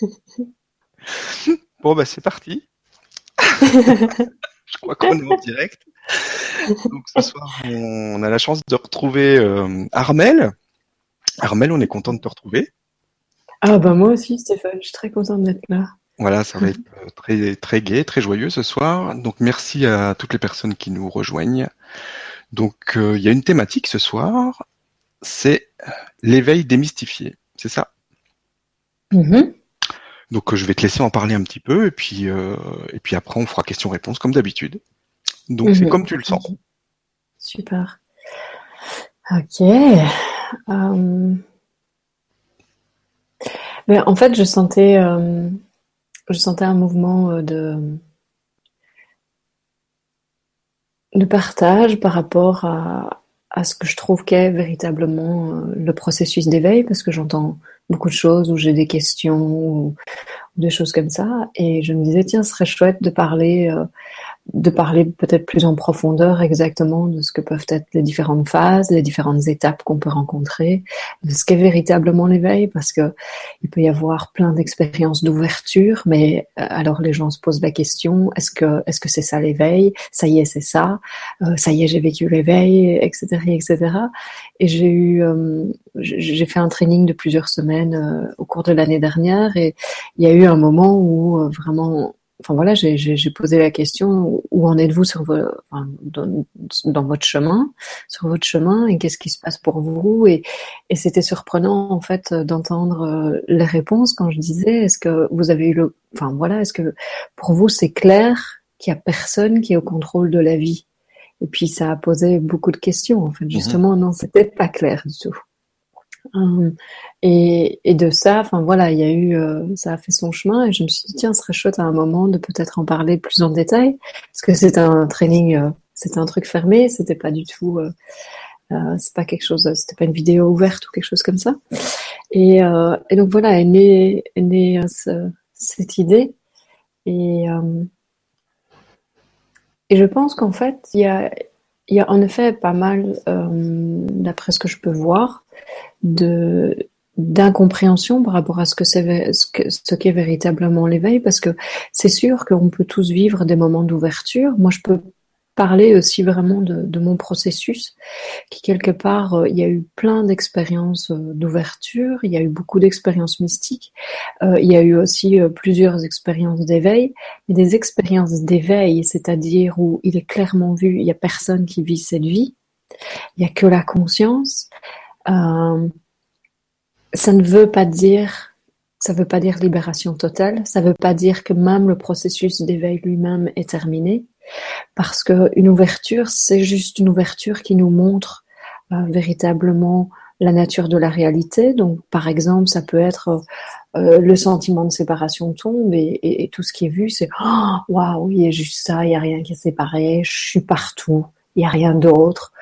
bon, bah c'est parti. Je crois qu'on est en direct. Donc ce soir, on a la chance de retrouver euh, Armel. Armel, on est content de te retrouver. Ah bah moi aussi, Stéphane, je suis très content d'être là. Voilà, ça va être euh, très très gai, très joyeux ce soir. Donc merci à toutes les personnes qui nous rejoignent. Donc euh, il y a une thématique ce soir, c'est l'éveil démystifié, c'est ça? Mm-hmm. Donc je vais te laisser en parler un petit peu et puis et puis après on fera question-réponse comme d'habitude. Donc c'est mhm. comme tu le sens. Super. Ok. Euh, mais en fait, je sentais, euh, je sentais un mouvement euh, de, de partage par rapport à, à ce que je trouve qu'est véritablement le processus d'éveil, parce que j'entends beaucoup de choses où j'ai des questions ou, des choses comme ça, et je me disais tiens, ce serait chouette de parler de parler peut-être plus en profondeur exactement de ce que peuvent être les différentes phases, les différentes étapes qu'on peut rencontrer, de ce qu'est véritablement l'éveil, parce que il peut y avoir plein d'expériences d'ouverture, mais euh, alors les gens se posent la question est-ce que est-ce que c'est ça l'éveil? Ça y est, c'est ça. Euh, ça y est, j'ai vécu l'éveil, etc., etc. Et j'ai eu, euh, j'ai fait un training de plusieurs semaines au cours de l'année dernière, et il y a eu un moment où vraiment enfin voilà, j'ai posé la question où en êtes-vous sur dans, votre chemin, sur votre chemin, et qu'est-ce qui se passe pour vous? Et, et c'était surprenant en fait d'entendre euh, les réponses quand je disais est-ce que vous avez eu le, enfin voilà, est-ce que pour vous c'est clair qu'il y a personne qui est au contrôle de la vie? Et puis ça a posé beaucoup de questions en fait. Mhm. Justement, non, c'était pas clair du tout. Hum, et, de ça, enfin voilà, il y a eu, euh, ça a fait son chemin et je me suis dit tiens, ce serait chouette à un moment de peut-être en parler plus en détail parce que c'est un training, euh, c'était un truc fermé, c'était pas du tout, euh, euh c'est pas quelque chose, c'était pas une vidéo ouverte ou quelque chose comme ça. Et, et donc voilà, est née, est née cette idée et je pense qu'en fait il y a y a en effet pas mal, d'après ce que je peux voir, de d'incompréhension par rapport à ce que c'est ce qu'est véritablement l'éveil parce que c'est sûr qu'on peut tous vivre des moments d'ouverture. Moi je peux parler aussi vraiment de, mon processus qui quelque part euh, il y a eu plein d'expériences euh, d'ouverture il y a eu beaucoup d'expériences mystiques euh, il y a eu aussi plusieurs expériences d'éveil mais des expériences d'éveil c'est-à-dire où il est clairement vu il y a personne qui vit cette vie il y a que la conscience euh, ça ne veut pas dire ça veut pas dire libération totale, ça veut pas dire que même le processus d'éveil lui-même est terminé, parce que une ouverture, c'est juste une ouverture qui nous montre euh, véritablement la nature de la réalité. Donc, par exemple, ça peut être euh, le sentiment de séparation tombe et, tout ce qui est vu, c'est oh, waouh, il y a juste ça, il y a rien qui est séparé, je suis partout, il y a rien d'autre,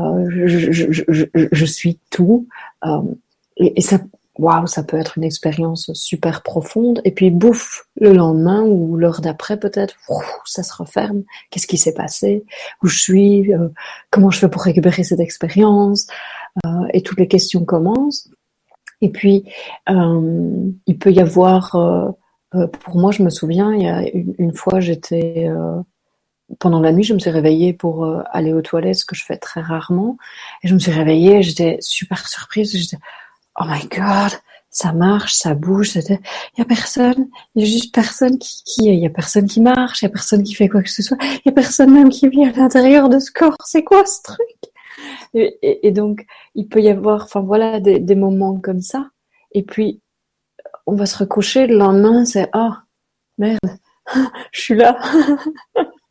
je, je, suis tout. Euh, et, ça, waouh, ça peut être une expérience super profonde. Et puis, bouffe, le lendemain ou l'heure d'après, peut-être, ça se referme. Qu'est-ce qui s'est passé? Où je suis? Euh, Comment je fais pour récupérer cette expérience? Euh, Et toutes les questions commencent. Et puis, euh, il peut y avoir, euh, pour moi, je me souviens, il y a une fois, j'étais pendant la nuit, je me suis réveillée pour aller aux toilettes, ce que je fais très rarement. Et je me suis réveillée, j'étais super surprise. J'étais, oh my god, ça marche, ça bouge, il y a personne, il y a juste personne qui, il y a personne qui marche, il y a personne qui fait quoi que ce soit, il y a personne même qui vit à l'intérieur de ce corps, c'est quoi ce truc? Et, donc, il peut y avoir, enfin voilà, des, moments comme ça, et puis, on va se recoucher, le lendemain, c'est, oh, merde, je suis là.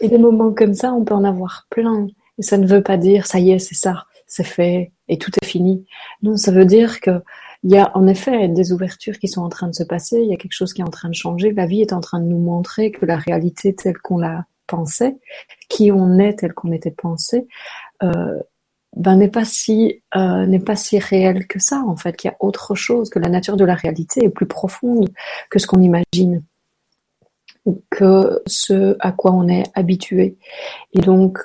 et des moments comme ça, on peut en avoir plein. Et ça ne veut pas dire, ça y est, c'est ça c'est fait et tout est fini. Non, ça veut dire que il y a en effet des ouvertures qui sont en train de se passer, il y a quelque chose qui est en train de changer, la vie est en train de nous montrer que la réalité telle qu'on la pensait, qui on est tel qu'on était pensé, euh, ben n'est pas si euh, n'est pas si réel que ça en fait, qu'il y a autre chose, que la nature de la réalité est plus profonde que ce qu'on imagine, que ce à quoi on est habitué. Et donc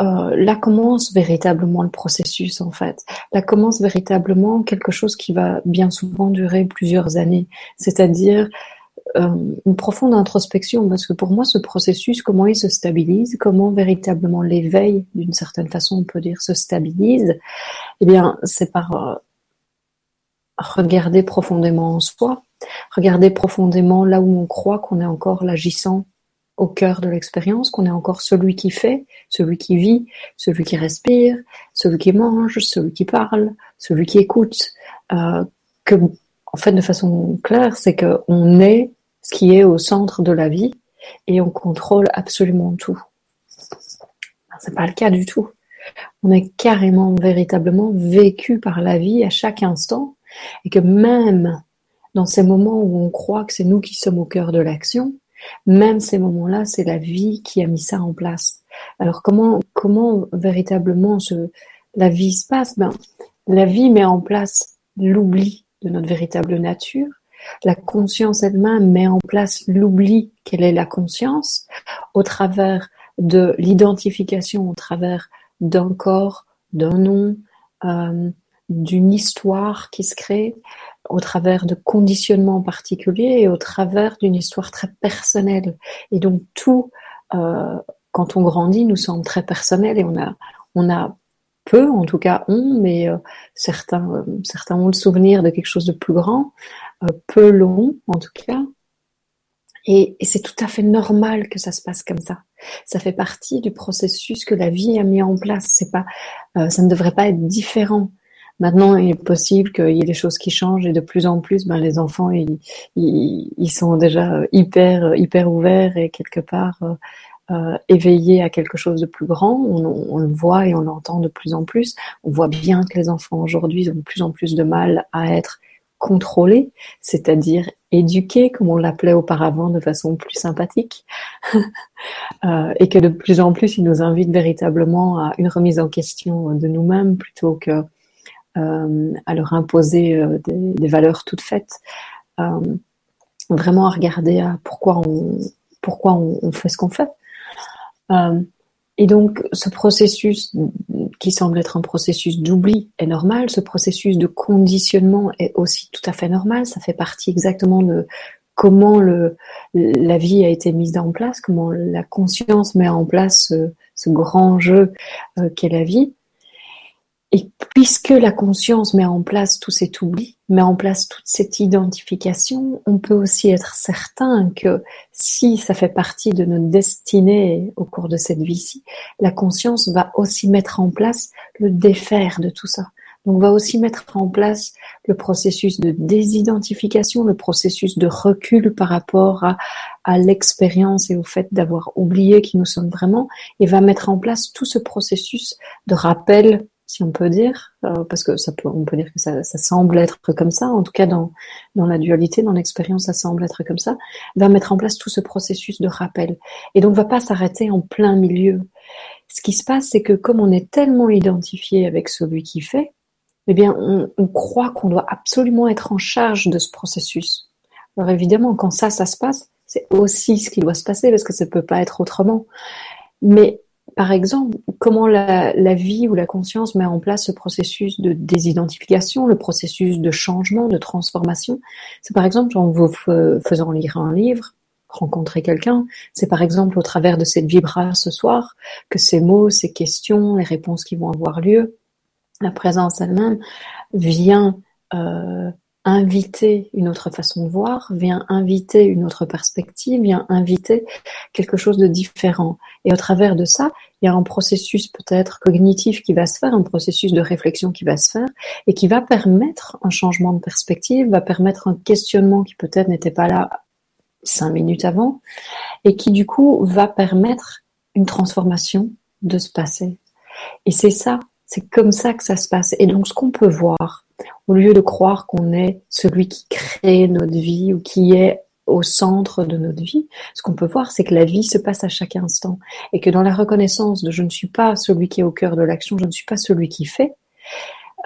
euh, là commence véritablement le processus en fait. Là commence véritablement quelque chose qui va bien souvent durer plusieurs années, c'est-à-dire euh, une profonde introspection, parce que pour moi ce processus, comment il se stabilise, comment véritablement l'éveil, d'une certaine façon on peut dire, se stabilise, eh bien c'est par euh, regarder profondément en soi, regarder profondément là où on croit qu'on est encore l'agissant au cœur de l'expérience, qu'on est encore celui qui fait, celui qui vit, celui qui respire, celui qui mange, celui qui parle, celui qui écoute. Euh, que, en fait, de façon claire, c'est qu'on est ce qui est au centre de la vie et on contrôle absolument tout. C'est pas le cas du tout. On est carrément, véritablement vécu par la vie à chaque instant et que même dans ces moments où on croit que c'est nous qui sommes au cœur de l'action, même ces moments-là, c'est la vie qui a mis ça en place. Alors comment comment véritablement ce, la vie se passe? Ben la vie met en place l'oubli de notre véritable nature. La conscience elle-même met en place l'oubli quelle est la conscience au travers de l'identification, au travers d'un corps, d'un nom, euh, d'une histoire qui se crée, au travers de conditionnements particuliers et au travers d'une histoire très personnelle. Et donc tout, euh, quand on grandit, nous sommes très personnels et on a, on a peu, en tout cas on, mais euh, certains, euh, certains ont le souvenir de quelque chose de plus grand, peu long en tout cas. Et, et c'est tout à fait normal que ça se passe comme ça. Ça fait partie du processus que la vie a mis en place. C'est pas, ça ne devrait pas être différent. Maintenant, il est possible qu'il y ait des choses qui changent et de plus en plus, ben, les enfants, ils, ils, sont déjà hyper, hyper ouverts et quelque part euh, euh, éveillés à quelque chose de plus grand. On, on, le voit et on l'entend de plus en plus. On voit bien que les enfants aujourd'hui ont de plus en plus de mal à être contrôlés, c'est-à-dire éduqués, comme on l'appelait auparavant, de façon plus sympathique, euh, et que de plus en plus, ils nous invitent véritablement à une remise en question de nous-mêmes plutôt que euh, à leur imposer euh, des, valeurs toutes faites. Euh, vraiment à regarder à pourquoi on, pourquoi on, fait ce qu'on fait. Et donc, ce processus qui semble être un processus d'oubli est normal. Ce processus de conditionnement est aussi tout à fait normal. Ça fait partie exactement de comment le, la vie a été mise en place, comment la conscience met en place ce, ce grand jeu qu'est la vie. Et puisque la conscience met en place tout cet oubli, met en place toute cette identification, on peut aussi être certain que si ça fait partie de notre destinée au cours de cette vie-ci, la conscience va aussi mettre en place le défaire de tout ça. Donc va aussi mettre en place le processus de désidentification, le processus de recul par rapport à, l'expérience et au fait d'avoir oublié qui nous sommes vraiment, et va mettre en place tout ce processus de rappel si on peut dire, euh, parce que ça peut, on peut dire que ça, semble être comme ça, en tout cas dans, dans la dualité, dans l'expérience, ça semble être comme ça, va mettre en place tout ce processus de rappel. Et donc va pas s'arrêter en plein milieu. Ce qui se passe, c'est que comme on est tellement identifié avec celui qui fait, eh bien, on, on croit qu'on doit absolument être en charge de ce processus. Alors évidemment, quand ça, ça se passe, c'est aussi ce qui doit se passer parce que ça peut pas être autrement. Mais par exemple, comment la, vie ou la conscience met en place ce processus de désidentification, le processus de changement, de transformation? C'est par exemple en vous faisant lire un livre, rencontrer quelqu'un. C'est par exemple au travers de cette vibra ce soir que ces mots, ces questions, les réponses qui vont avoir lieu, la présence elle-même vient euh, inviter une autre façon de voir, vient inviter une autre perspective, vient inviter quelque chose de différent. Et au travers de ça, il y a un processus peut-être cognitif qui va se faire, un processus de réflexion qui va se faire et qui va permettre un changement de perspective, va permettre un questionnement qui peut-être n'était pas là cinq minutes avant et qui du coup va permettre une transformation de se passer. Et c'est ça, c'est comme ça que ça se passe. Et donc ce qu'on peut voir, au lieu de croire qu'on est celui qui crée notre vie ou qui est au centre de notre vie, ce qu'on peut voir, c'est que la vie se passe à chaque instant et que dans la reconnaissance de je ne suis pas celui qui est au cœur de l'action, je ne suis pas celui qui fait,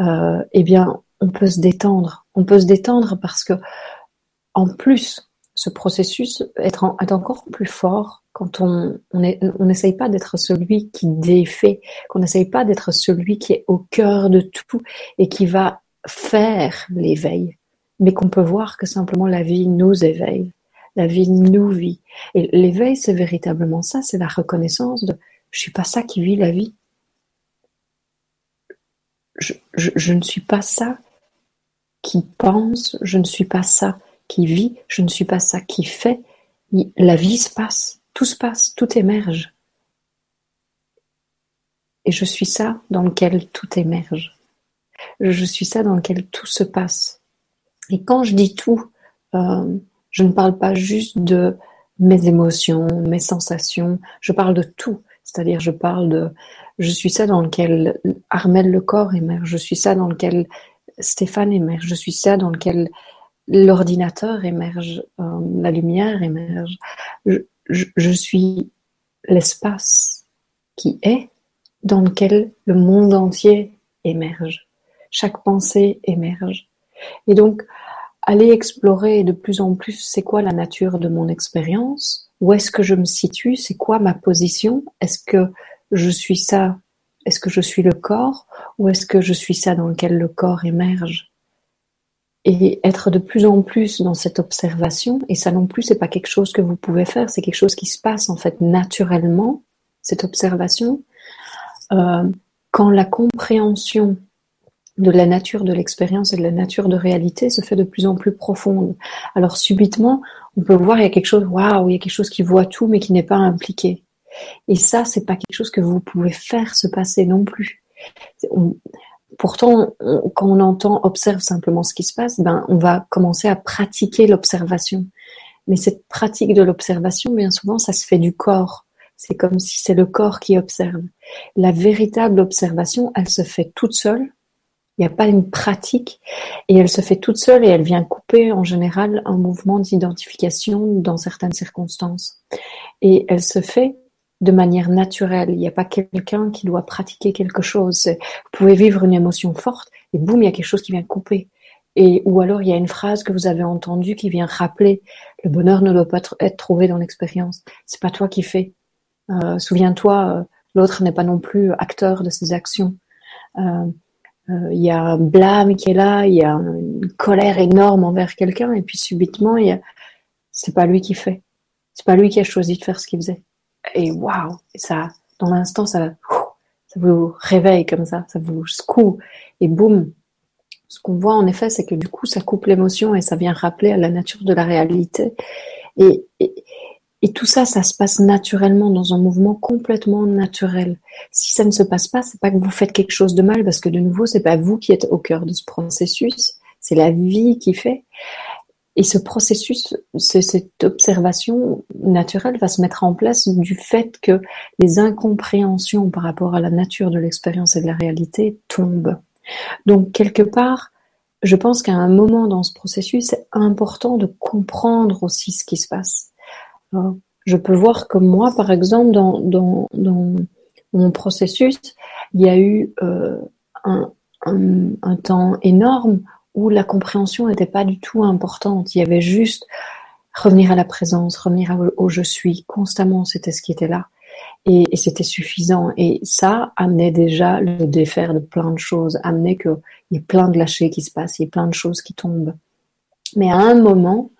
euh, eh bien, on peut se détendre. On peut se détendre parce que, en plus, ce processus être, encore plus fort quand on n'essaye pas d'être celui qui défait, qu'on n'essaye pas d'être celui qui est au cœur de tout et qui va faire l'éveil, mais qu'on peut voir que simplement la vie nous éveille, la vie nous vit. Et l'éveil, c'est véritablement ça, c'est la reconnaissance de je suis pas ça qui vit la vie. je ne suis pas ça qui pense, je ne suis pas ça qui vit, je ne suis pas ça qui fait. La vie se passe, tout se passe, tout émerge. Et je suis ça dans lequel tout émerge. Je suis ça dans lequel tout se passe. Et quand je dis tout, euh, je ne parle pas juste de mes émotions, mes sensations, je parle de tout. C'est-à-dire, je parle de, je suis ça dans lequel Armel le corps émerge, je suis ça dans lequel Stéphane émerge, je suis ça dans lequel l'ordinateur émerge, euh, la lumière émerge. Je, suis l'espace qui est dans lequel le monde entier émerge. Chaque pensée émerge. Et donc, aller explorer de plus en plus c'est quoi la nature de mon expérience, où est-ce que je me situe, c'est quoi ma position, est-ce que je suis ça, est-ce que je suis le corps, ou est-ce que je suis ça dans lequel le corps émerge? Et être de plus en plus dans cette observation, et ça non plus, c'est pas quelque chose que vous pouvez faire, c'est quelque chose qui se passe en fait naturellement, cette observation, euh, quand la compréhension de la nature de l'expérience et de la nature de réalité se fait de plus en plus profonde. Alors subitement, on peut voir il y a quelque chose, waouh, il y a quelque chose qui voit tout mais qui n'est pas impliqué. Et ça, c'est pas quelque chose que vous pouvez faire se passer non plus. Pourtant, quand on entend observe simplement ce qui se passe, ben, on va commencer à pratiquer l'observation. Mais cette pratique de l'observation, bien souvent, ça se fait du corps. C'est comme si c'est le corps qui observe. La véritable observation, elle se fait toute seule. Il n'y a pas une pratique et elle se fait toute seule et elle vient couper en général un mouvement d'identification dans certaines circonstances. Et elle se fait de manière naturelle. Il n'y a pas quelqu'un qui doit pratiquer quelque chose. Vous pouvez vivre une émotion forte et boum, il y a quelque chose qui vient couper. Et, ou alors il y a une phrase que vous avez entendue qui vient rappeler le bonheur ne doit pas être trouvé dans l'expérience. C'est pas toi qui fais. Euh, souviens-toi, euh, l'autre n'est pas non plus acteur de ses actions. Euh, il y a un blâme qui est là, il y a une colère énorme envers quelqu'un, et puis subitement, il y a... c'est pas lui qui fait. C'est pas lui qui a choisi de faire ce qu'il faisait et waouh, ça, dans l'instant, ça, vous réveille comme ça, ça vous secoue et boum. Ce qu'on voit en effet, c'est que du coup, ça coupe l'émotion et ça vient rappeler à la nature de la réalité. Et, et, tout ça, ça se passe naturellement dans un mouvement complètement naturel. Si ça ne se passe pas, c'est pas que vous faites quelque chose de mal, parce que de nouveau, c'est pas vous qui êtes au cœur de ce processus, c'est la vie qui fait. Et ce processus, cette observation naturelle va se mettre en place du fait que les incompréhensions par rapport à la nature de l'expérience et de la réalité tombent. Donc, quelque part, je pense qu'à un moment dans ce processus, c'est important de comprendre aussi ce qui se passe. Je peux voir que moi, par exemple, dans, mon processus, il y a eu euh, un, temps énorme où la compréhension n'était pas du tout importante. Il y avait juste revenir à la présence, revenir au, je suis constamment, c'était ce qui était là. Et, c'était suffisant. Et ça amenait déjà le défaire de plein de choses, amenait qu'il y ait plein de lâchers qui se passent, il y ait plein de choses qui tombent. Mais à un moment,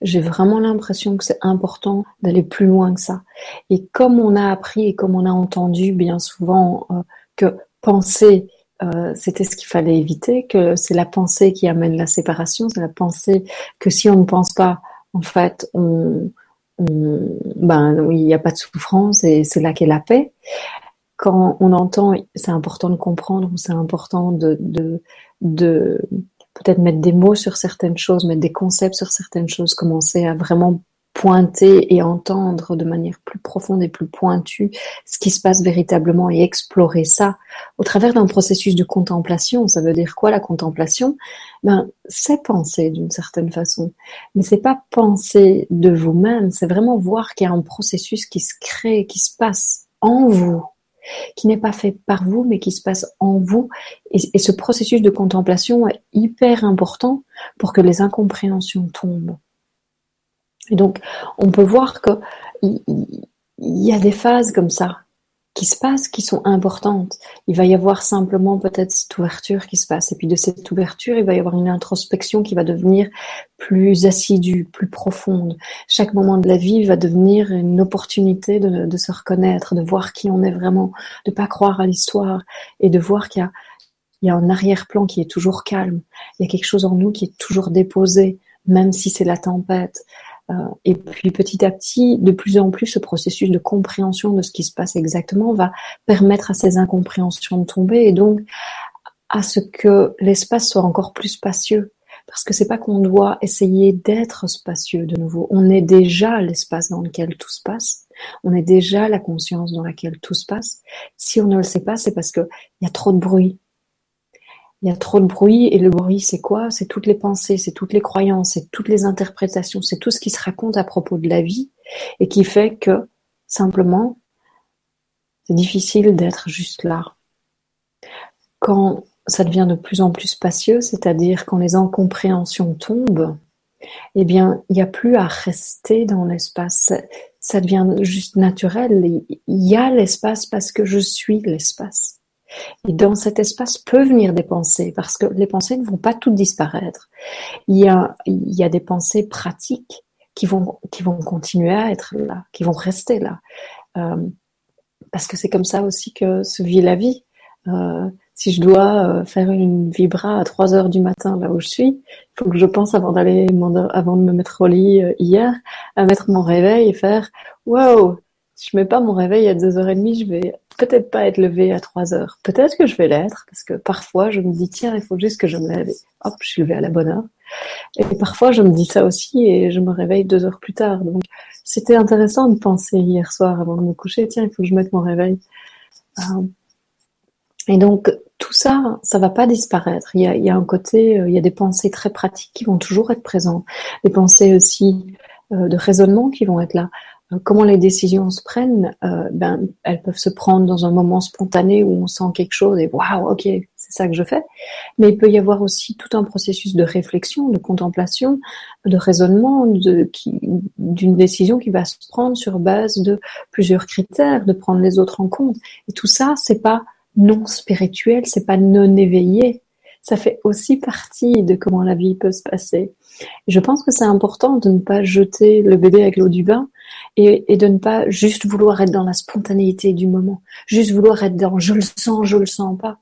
j'ai vraiment l'impression que c'est important d'aller plus loin que ça. Et comme on a appris et comme on a entendu bien souvent euh, que penser euh, c'était ce qu'il fallait éviter, que c'est la pensée qui amène la séparation, c'est la pensée que si on ne pense pas, en fait, on, ben oui, il n'y a pas de souffrance et c'est là qu'est la paix. Quand on entend, c'est important de comprendre, c'est important de, de, de peut-être mettre des mots sur certaines choses, mettre des concepts sur certaines choses, commencer à vraiment pointer et entendre de manière plus profonde et plus pointue ce qui se passe véritablement et explorer ça au travers d'un processus de contemplation. Ça veut dire quoi la contemplation? Ben, c'est penser d'une certaine façon, mais c'est pas penser de vous-même. C'est vraiment voir qu'il y a un processus qui se crée, qui se passe en vous, qui n'est pas fait par vous, mais qui se passe en vous. Et, ce processus de contemplation est hyper important pour que les incompréhensions tombent Et donc, on peut voir que il y a des phases comme ça qui se passent, qui sont importantes. Il va y avoir simplement peut-être cette ouverture qui se passe. Et puis de cette ouverture, il va y avoir une introspection qui va devenir plus assidue, plus profonde. Chaque moment de la vie va devenir une opportunité de, se reconnaître, de voir qui on est vraiment, de pas croire à l'histoire et de voir qu'il y a un arrière-plan qui est toujours calme. Il y a quelque chose en nous qui est toujours déposé, même si c'est la tempête. Euh, et puis petit à petit, de plus en plus, ce processus de compréhension de ce qui se passe exactement va permettre à ces incompréhensions de tomber et donc à ce que l'espace soit encore plus spacieux. Parce que c'est pas qu'on doit essayer d'être spacieux de nouveau. On est déjà l'espace dans lequel tout se passe. On est déjà la conscience dans laquelle tout se passe. Si on ne le sait pas, c'est parce qu'il y a trop de bruit, il y a trop de bruit et le bruit c'est quoi? C'est toutes les pensées, c'est toutes les croyances, c'est toutes les interprétations, c'est tout ce qui se raconte à propos de la vie et qui fait que simplement c'est difficile d'être juste là. Quand ça devient de plus en plus spacieux, c'est-à-dire quand les incompréhensions tombent, eh bien, il n'y a plus à rester dans l'espace. Ça devient juste naturel. Il y a l'espace parce que je suis l'espace. Et dans cet espace peuvent venir des pensées, parce que les pensées ne vont pas toutes disparaître. Il y a, des pensées pratiques qui vont, qui vont continuer à être là, qui vont rester là. Euh, parce que c'est comme ça aussi que se vit la vie. Euh, si je dois euh, faire une vibra à 3 heures du matin là où je suis, il faut que je pense avant d'aller, avant de me mettre au lit hier, à mettre mon réveil et faire, wow, si je mets pas mon réveil à 2h30, je vais peut-être pas être levée à 3 heures. Peut-être que je vais l'être, parce que parfois je me dis, tiens, il faut juste que je me lève. hop, je suis levée à la bonne heure. Et parfois je me dis ça aussi et je me réveille deux heures plus tard. Donc c'était intéressant de penser hier soir avant de me coucher, tiens, il faut que je mette mon réveil. Euh, et donc tout ça, ça va pas disparaître. Il y a, un côté, euh, il y a des pensées très pratiques qui vont toujours être présentes, des pensées aussi euh, de raisonnement qui vont être là comment les décisions se prennent, euh, ben, elles peuvent se prendre dans un moment spontané où on sent quelque chose et waouh, ok, c'est ça que je fais. Mais il peut y avoir aussi tout un processus de réflexion, de contemplation, de raisonnement, d'une décision qui va se prendre sur base de plusieurs critères, de prendre les autres en compte. Et tout ça, c'est pas non spirituel, c'est pas non éveillé. Ça fait aussi partie de comment la vie peut se passer. je pense que c'est important de ne pas jeter le bébé avec l'eau du bain et, de ne pas juste vouloir être dans la spontanéité du moment, juste vouloir être dans je le sens, je le sens pas.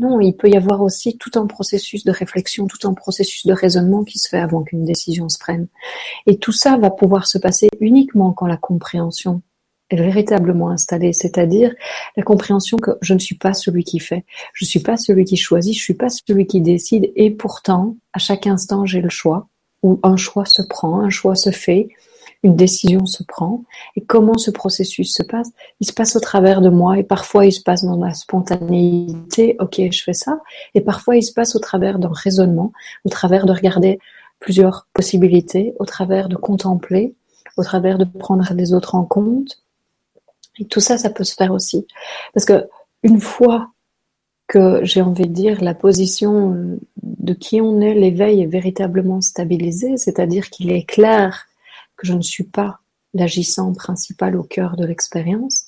Non, il peut y avoir aussi tout un processus de réflexion, tout un processus de raisonnement qui se fait avant qu'une décision se prenne. Et tout ça va pouvoir se passer uniquement quand la compréhension est véritablement installée, c'est-à-dire la compréhension que je ne suis pas celui qui fait, je ne suis pas celui qui choisit, je ne suis pas celui qui décide, et pourtant, à chaque instant, j'ai le choix, ou un choix se prend, un choix se fait, une décision se prend et comment ce processus se passe? Il se passe au travers de moi et parfois il se passe dans la spontanéité, ok, je fais ça, et parfois il se passe au travers d'un raisonnement, au travers de regarder plusieurs possibilités, au travers de contempler, au travers de prendre les autres en compte. Et tout ça, ça peut se faire aussi. Parce que une fois que j'ai envie de dire la position de qui on est, l'éveil est véritablement stabilisé, c'est-à-dire qu'il est clair que je ne suis pas l'agissant principal au cœur de l'expérience,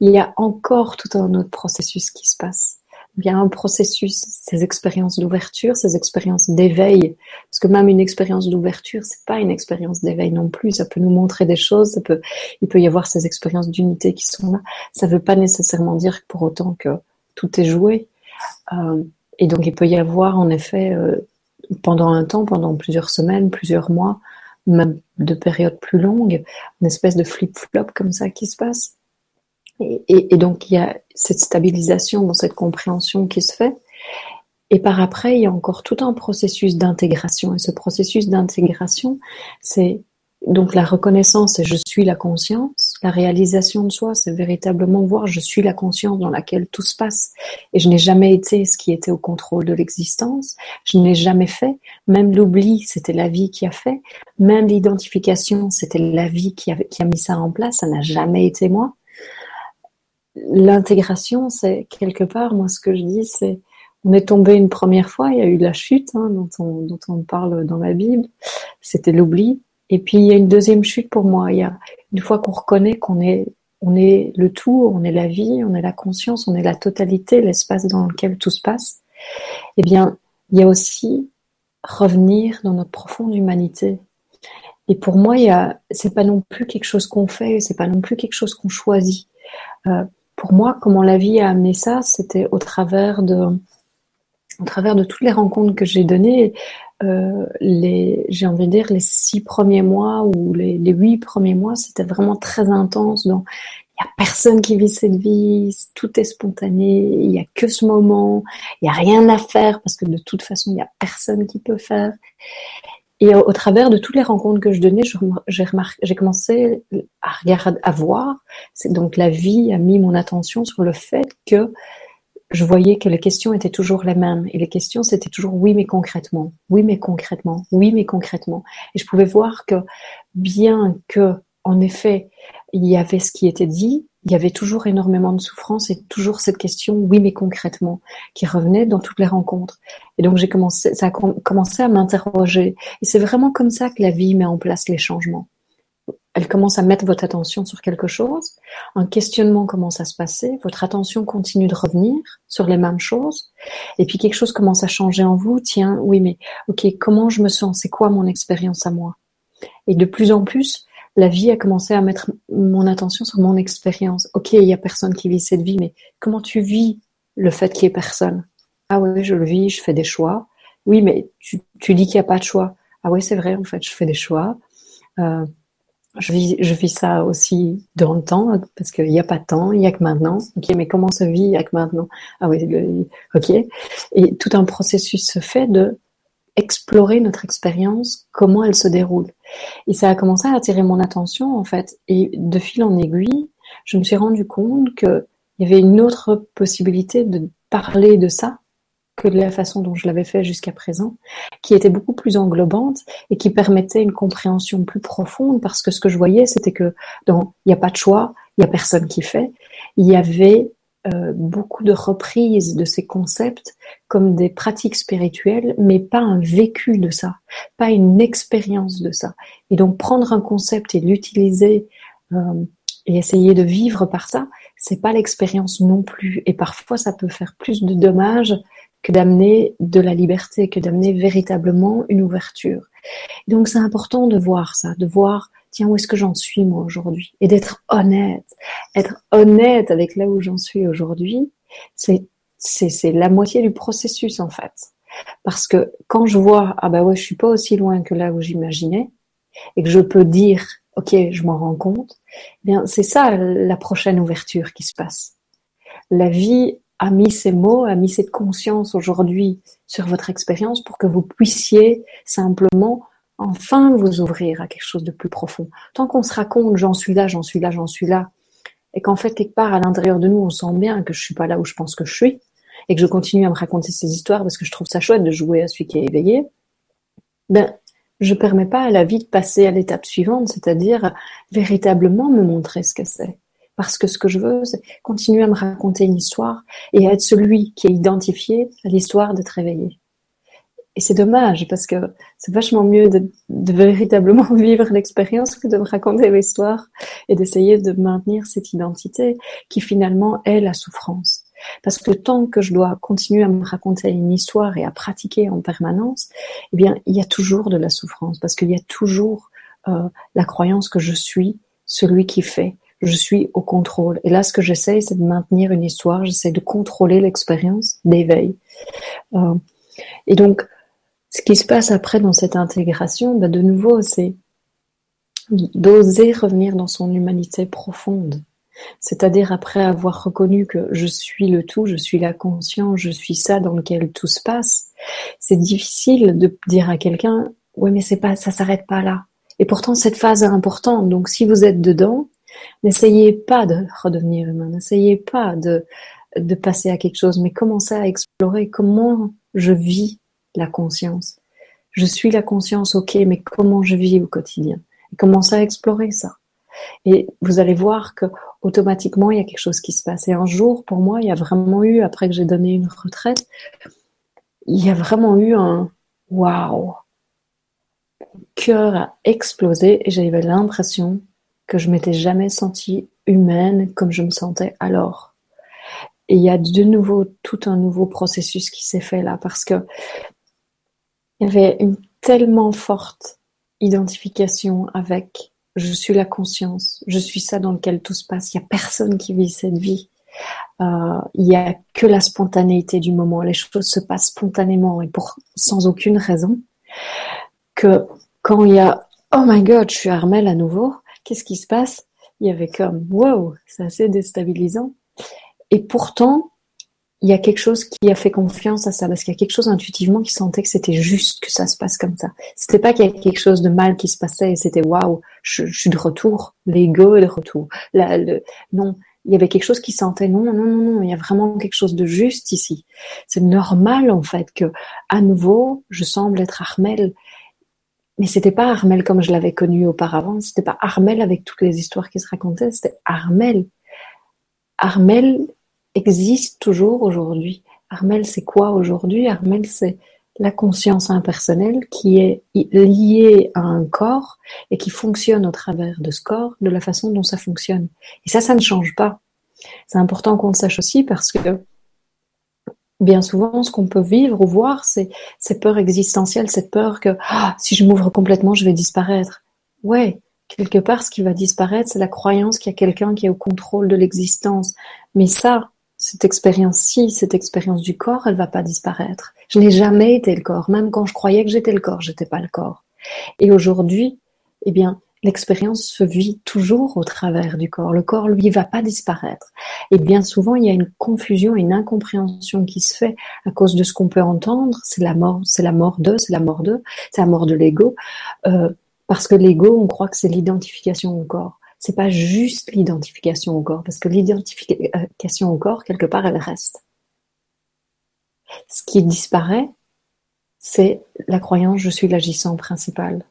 il y a encore tout un autre processus qui se passe. Il y a un processus, ces expériences d'ouverture, ces expériences d'éveil, parce que même une expérience d'ouverture, c'est pas une expérience d'éveil non plus. Ça peut nous montrer des choses, il peut y avoir ces expériences d'unité qui sont là. Ça veut pas nécessairement dire pour autant que tout est joué. Euh, et donc il peut y avoir en effet euh, pendant un temps, pendant plusieurs semaines, plusieurs mois, même de périodes plus longues, une espèce de flip-flop comme ça qui se passe. Et, donc il y a cette stabilisation dans cette compréhension qui se fait. Et par après, il y a encore tout un processus d'intégration. Et ce processus d'intégration, c'est donc la reconnaissance, c'est je suis la conscience. La réalisation de soi, c'est véritablement voir je suis la conscience dans laquelle tout se passe. Et je n'ai jamais été ce qui était au contrôle de l'existence. Je n'ai jamais fait. Même l'oubli, c'était la vie qui a fait. Même l'identification, c'était la vie qui a mis ça en place. Ça n'a jamais été moi. L'intégration, c'est quelque part, moi ce que je dis, c'est on est tombé une première fois, il y a eu la chute hein, dont, on, dont on parle dans la Bible. C'était l'oubli Et puis il y a une deuxième chute pour moi. Il y a une fois qu'on reconnaît qu'on est on est le tout, on est la vie, on est la conscience, on est la totalité, l'espace dans lequel tout se passe. Eh bien, il y a aussi revenir dans notre profonde humanité. Et pour moi, il y a, c'est pas non plus quelque chose qu'on fait, c'est pas non plus quelque chose qu'on choisit. Euh, pour moi, comment la vie a amené ça, c'était au travers de, au travers de toutes les rencontres que j'ai données, euh, les, j'ai envie de dire les six premiers mois ou les, huit premiers mois, c'était vraiment très intense. Il y a personne qui vit cette vie, tout est spontané, il y a que ce moment, il y a rien à faire parce que de toute façon, il y a personne qui peut faire. Et au, travers de toutes les rencontres que je donnais, j'ai commencé à regarder, à voir. C'est donc la vie a mis mon attention sur le fait que je voyais que les questions étaient toujours les mêmes. Et les questions, c'était toujours oui, mais concrètement. Oui, mais concrètement. Oui, mais concrètement. Et je pouvais voir que bien que, en effet, il y avait ce qui était dit, il y avait toujours énormément de souffrance et toujours cette question oui, mais concrètement, qui revenait dans toutes les rencontres. Et donc, j'ai commencé, ça a commencé à m'interroger. Et c'est vraiment comme ça que la vie met en place les changements elle commence à mettre votre attention sur quelque chose, un questionnement commence à se passer, votre attention continue de revenir sur les mêmes choses, et puis quelque chose commence à changer en vous, tiens, oui, mais ok, comment je me sens, c'est quoi mon expérience à moi? Et de plus en plus, la vie a commencé à mettre mon attention sur mon expérience. Ok, il y a personne qui vit cette vie, mais comment tu vis le fait qu'il y ait personne? Ah oui, je le vis, je fais des choix. Oui, mais tu, dis qu'il n'y a pas de choix. Ah oui, c'est vrai, en fait, je fais des choix. Euh, je vis, je vis ça aussi dans le temps, parce qu'il n'y a pas de temps, il n'y a que maintenant. Ok, mais comment se vit, il n'y a que maintenant? Ah oui, ok. Et tout un processus se fait de explorer notre expérience, comment elle se déroule. Et ça a commencé à attirer mon attention, en fait. Et de fil en aiguille, je me suis rendu compte qu'il y avait une autre possibilité de parler de ça que de la façon dont je l'avais fait jusqu'à présent, qui était beaucoup plus englobante et qui permettait une compréhension plus profonde parce que ce que je voyais, c'était que dans il n'y a pas de choix, il n'y a personne qui fait, il y avait beaucoup de reprises de ces concepts comme des pratiques spirituelles, mais pas un vécu de ça, pas une expérience de ça. Et donc prendre un concept et l'utiliser euh, et essayer de vivre par ça, c'est pas l'expérience non plus. Et parfois, ça peut faire plus de dommages que d'amener de la liberté, que d'amener véritablement une ouverture. donc c'est important de voir ça, de voir tiens où est-ce que j'en suis moi aujourd'hui? Et d'être honnête, être honnête avec là où j'en suis aujourd'hui, c'est c'est la moitié du processus en fait. Parce que quand je vois ah bah ouais je suis pas aussi loin que là où j'imaginais et que je peux dire ok je m'en rends compte, eh bien c'est ça la prochaine ouverture qui se passe. La vie a mis ces mots, a mis cette conscience aujourd'hui sur votre expérience pour que vous puissiez simplement enfin vous ouvrir à quelque chose de plus profond. Tant qu'on se raconte j'en suis là, j'en suis là, j'en suis là, et qu'en fait quelque part à l'intérieur de nous on sent bien que je suis pas là où je pense que je suis, et que je continue à me raconter ces histoires parce que je trouve ça chouette de jouer à celui qui est éveillé, ben je permets pas à la vie de passer à l'étape suivante, c'est-à-dire véritablement me montrer ce que c'est. Parce que ce que je veux, c'est continuer à me raconter une histoire et être celui qui est identifié à l'histoire d'être réveillé. Et c'est dommage parce que c'est vachement mieux de, de véritablement vivre l'expérience que de me raconter l'histoire et d'essayer de maintenir cette identité qui finalement est la souffrance. Parce que tant que je dois continuer à me raconter une histoire et à pratiquer en permanence, eh bien, il y a toujours de la souffrance parce qu'il y a toujours euh, la croyance que je suis celui qui fait, je suis au contrôle. Et là, ce que j'essaie, c'est de maintenir une histoire, j'essaie de contrôler l'expérience d'éveil. Euh, et donc, ce qui se passe après dans cette intégration, bah, de nouveau, c'est d'oser revenir dans son humanité profonde. C'est-à-dire après avoir reconnu que je suis le tout, je suis la conscience, je suis ça dans lequel tout se passe, c'est difficile de dire à quelqu'un, ouais, mais c'est pas, ça s'arrête pas là. Et pourtant, cette phase est importante. Donc, si vous êtes dedans, N'essayez pas de redevenir humain, n'essayez pas de, de passer à quelque chose, mais commencez à explorer comment je vis la conscience. Je suis la conscience, ok, mais comment je vis au quotidien? Et commencez à explorer ça? Et vous allez voir que automatiquement il y a quelque chose qui se passe. Et un jour, pour moi, il y a vraiment eu, après que j'ai donné une retraite, il y a vraiment eu un waouh. cœur a explosé et j'avais l'impression que je m'étais jamais sentie humaine comme je me sentais alors. Et il y a de nouveau tout un nouveau processus qui s'est fait là parce que il y avait une tellement forte identification avec je suis la conscience, je suis ça dans lequel tout se passe. Il n'y a personne qui vit cette vie. Euh, il n'y a que la spontanéité du moment. Les choses se passent spontanément et pour sans aucune raison. Que quand il y a oh my god, je suis Armel à nouveau, qu'est-ce qui se passe? Il y avait comme wow, c'est assez déstabilisant. Et pourtant, il y a quelque chose qui a fait confiance à ça, parce qu'il y a quelque chose intuitivement qui sentait que c'était juste que ça se passe comme ça. C'était pas qu'il y a quelque chose de mal qui se passait et c'était waouh, je, suis de retour, l'ego est de retour. non, il y avait quelque chose qui sentait non, non, non, non, il y a vraiment quelque chose de juste ici. C'est normal en fait que à nouveau je semble être Armel, mais c'était pas Armel comme je l'avais connu auparavant. C'était pas Armel avec toutes les histoires qui se racontaient. C'était Armel. Armel existe toujours aujourd'hui. Armel, c'est quoi aujourd'hui? Armel, c'est la conscience impersonnelle qui est liée à un corps et qui fonctionne au travers de ce corps de la façon dont ça fonctionne. Et ça, ça ne change pas. C'est important qu'on le sache aussi parce que bien souvent, ce qu'on peut vivre ou voir, c'est cette peur existentielle, cette peur que ah, si je m'ouvre complètement, je vais disparaître. Ouais, quelque part, ce qui va disparaître, c'est la croyance qu'il y a quelqu'un qui est au contrôle de l'existence. Mais ça, cette expérience-ci, cette expérience du corps, elle va pas disparaître. Je n'ai jamais été le corps. Même quand je croyais que j'étais le corps, j'étais pas le corps. Et aujourd'hui, eh bien, l'expérience se vit toujours au travers du corps. Le corps, lui, va pas disparaître. Et bien souvent, il y a une confusion, une incompréhension qui se fait à cause de ce qu'on peut entendre. C'est la mort, c'est la mort de, c'est la mort de, c'est la mort de l'ego. Euh, parce que l'ego, on croit que c'est l'identification au corps c'est pas juste l'identification au corps, parce que l'identification au corps, quelque part, elle reste. Ce qui disparaît, c'est la croyance je suis l'agissant principal.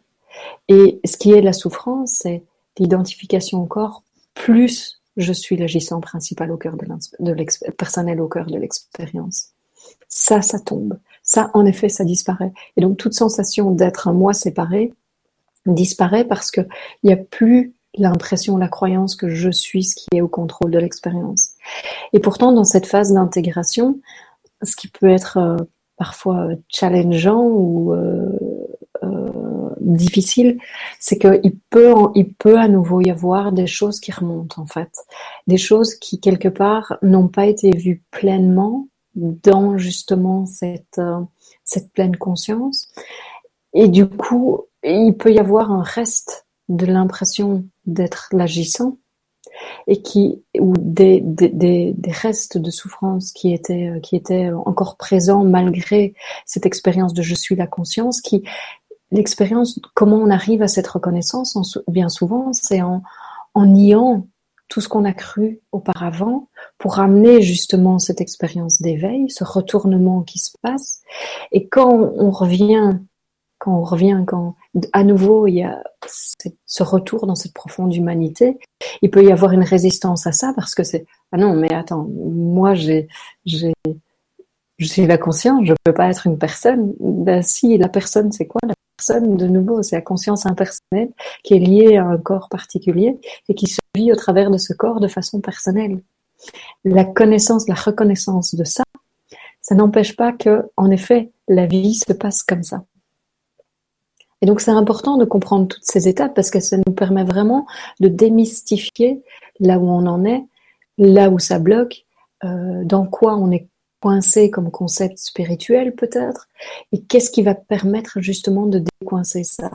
Et ce qui est la souffrance, c'est l'identification au corps plus je suis l'agissant principal au cœur de personnel au cœur de l'expérience. Ça, ça tombe. Ça, en effet, ça disparaît. Et donc, toute sensation d'être un moi séparé disparaît parce qu'il n'y a plus l'impression, la croyance que je suis ce qui est au contrôle de l'expérience. Et pourtant, dans cette phase d'intégration, ce qui peut être euh, parfois challengeant ou euh, euh, difficile, c'est qu'il peut, il peut à nouveau y avoir des choses qui remontent en fait, des choses qui quelque part n'ont pas été vues pleinement dans justement cette cette pleine conscience. Et du coup, il peut y avoir un reste de l'impression d'être l'agissant et qui ou des, des, des, restes de souffrance qui étaient qui étaient encore présents malgré cette expérience de je suis la conscience qui l'expérience comment on arrive à cette reconnaissance bien souvent c'est en en niant tout ce qu'on a cru auparavant pour amener justement cette expérience d'éveil, ce retournement qui se passe. Et quand on revient quand on revient, quand à nouveau il y a ce retour dans cette profonde humanité, il peut y avoir une résistance à ça parce que c'est ah non mais attends moi j'ai j'ai je suis la conscience, je peux pas être une personne. Ben si la personne c'est quoi? La personne de nouveau c'est la conscience impersonnelle qui est liée à un corps particulier et qui se vit au travers de ce corps de façon personnelle. La connaissance, la reconnaissance de ça, ça n'empêche pas que en effet la vie se passe comme ça. Et donc c'est important de comprendre toutes ces étapes parce que ça nous permet vraiment de démystifier là où on en est, là où ça bloque, euh, dans quoi on est coincé comme concept spirituel peut-être, et qu'est-ce qui va permettre justement de décoincer ça?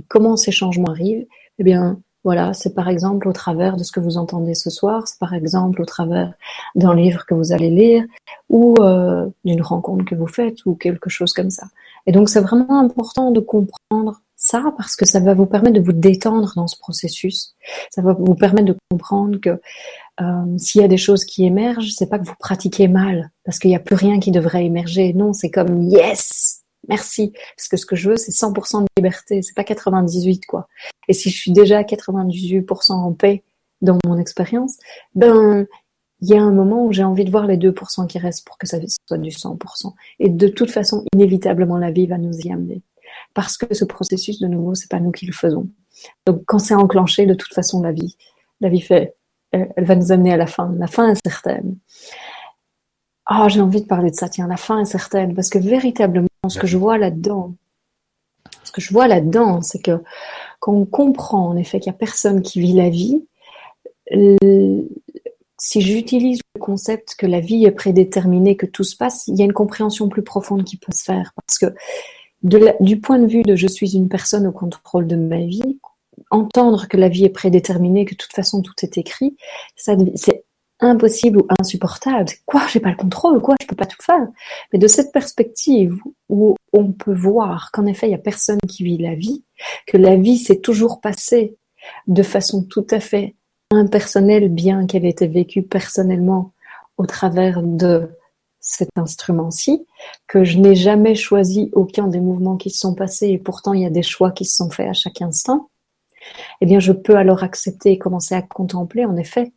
Et comment ces changements arrivent? Eh bien, voilà, c'est par exemple au travers de ce que vous entendez ce soir, c'est par exemple au travers d'un livre que vous allez lire, ou euh, d'une rencontre que vous faites, ou quelque chose comme ça. Et donc c'est vraiment important de comprendre ça parce que ça va vous permettre de vous détendre dans ce processus. Ça va vous permettre de comprendre que euh, s'il y a des choses qui émergent, c'est pas que vous pratiquez mal parce qu'il n'y a plus rien qui devrait émerger. Non, c'est comme yes, merci, parce que ce que je veux, c'est 100% de liberté. C'est pas 98 quoi. Et si je suis déjà à 98% en paix dans mon expérience, ben il y a un moment où j'ai envie de voir les 2% qui restent pour que ça soit du 100%. Et de toute façon, inévitablement, la vie va nous y amener. parce que ce processus, de nouveau, c'est pas nous qui le faisons. Donc, quand c'est enclenché, de toute façon, la vie, la vie fait, elle, va nous amener à la fin. La fin est certaine. Ah, j'ai envie de parler de ça. Tiens, la fin est certaine parce que véritablement, ce que je vois là-dedans, ce que je vois là-dedans, c'est que quand on comprend en effet qu'il n'y a personne qui vit la vie, si j'utilise le concept que la vie est prédéterminée, que tout se passe, il y a une compréhension plus profonde qui peut se faire. Parce que du point de vue de je suis une personne au contrôle de ma vie, entendre que la vie est prédéterminée, que de toute façon tout est écrit, c'est impossible ou insupportable. Quoi, j'ai pas le contrôle, quoi, je peux pas tout faire. Mais de cette perspective où on peut voir qu'en effet il y a personne qui vit la vie, que la vie s'est toujours passée de façon tout à fait impersonnelle, bien qu'elle ait été vécue personnellement au travers de cet instrument-ci, que je n'ai jamais choisi aucun des mouvements qui se sont passés et pourtant il y a des choix qui se sont faits à chaque instant, eh bien je peux alors accepter et commencer à contempler en effet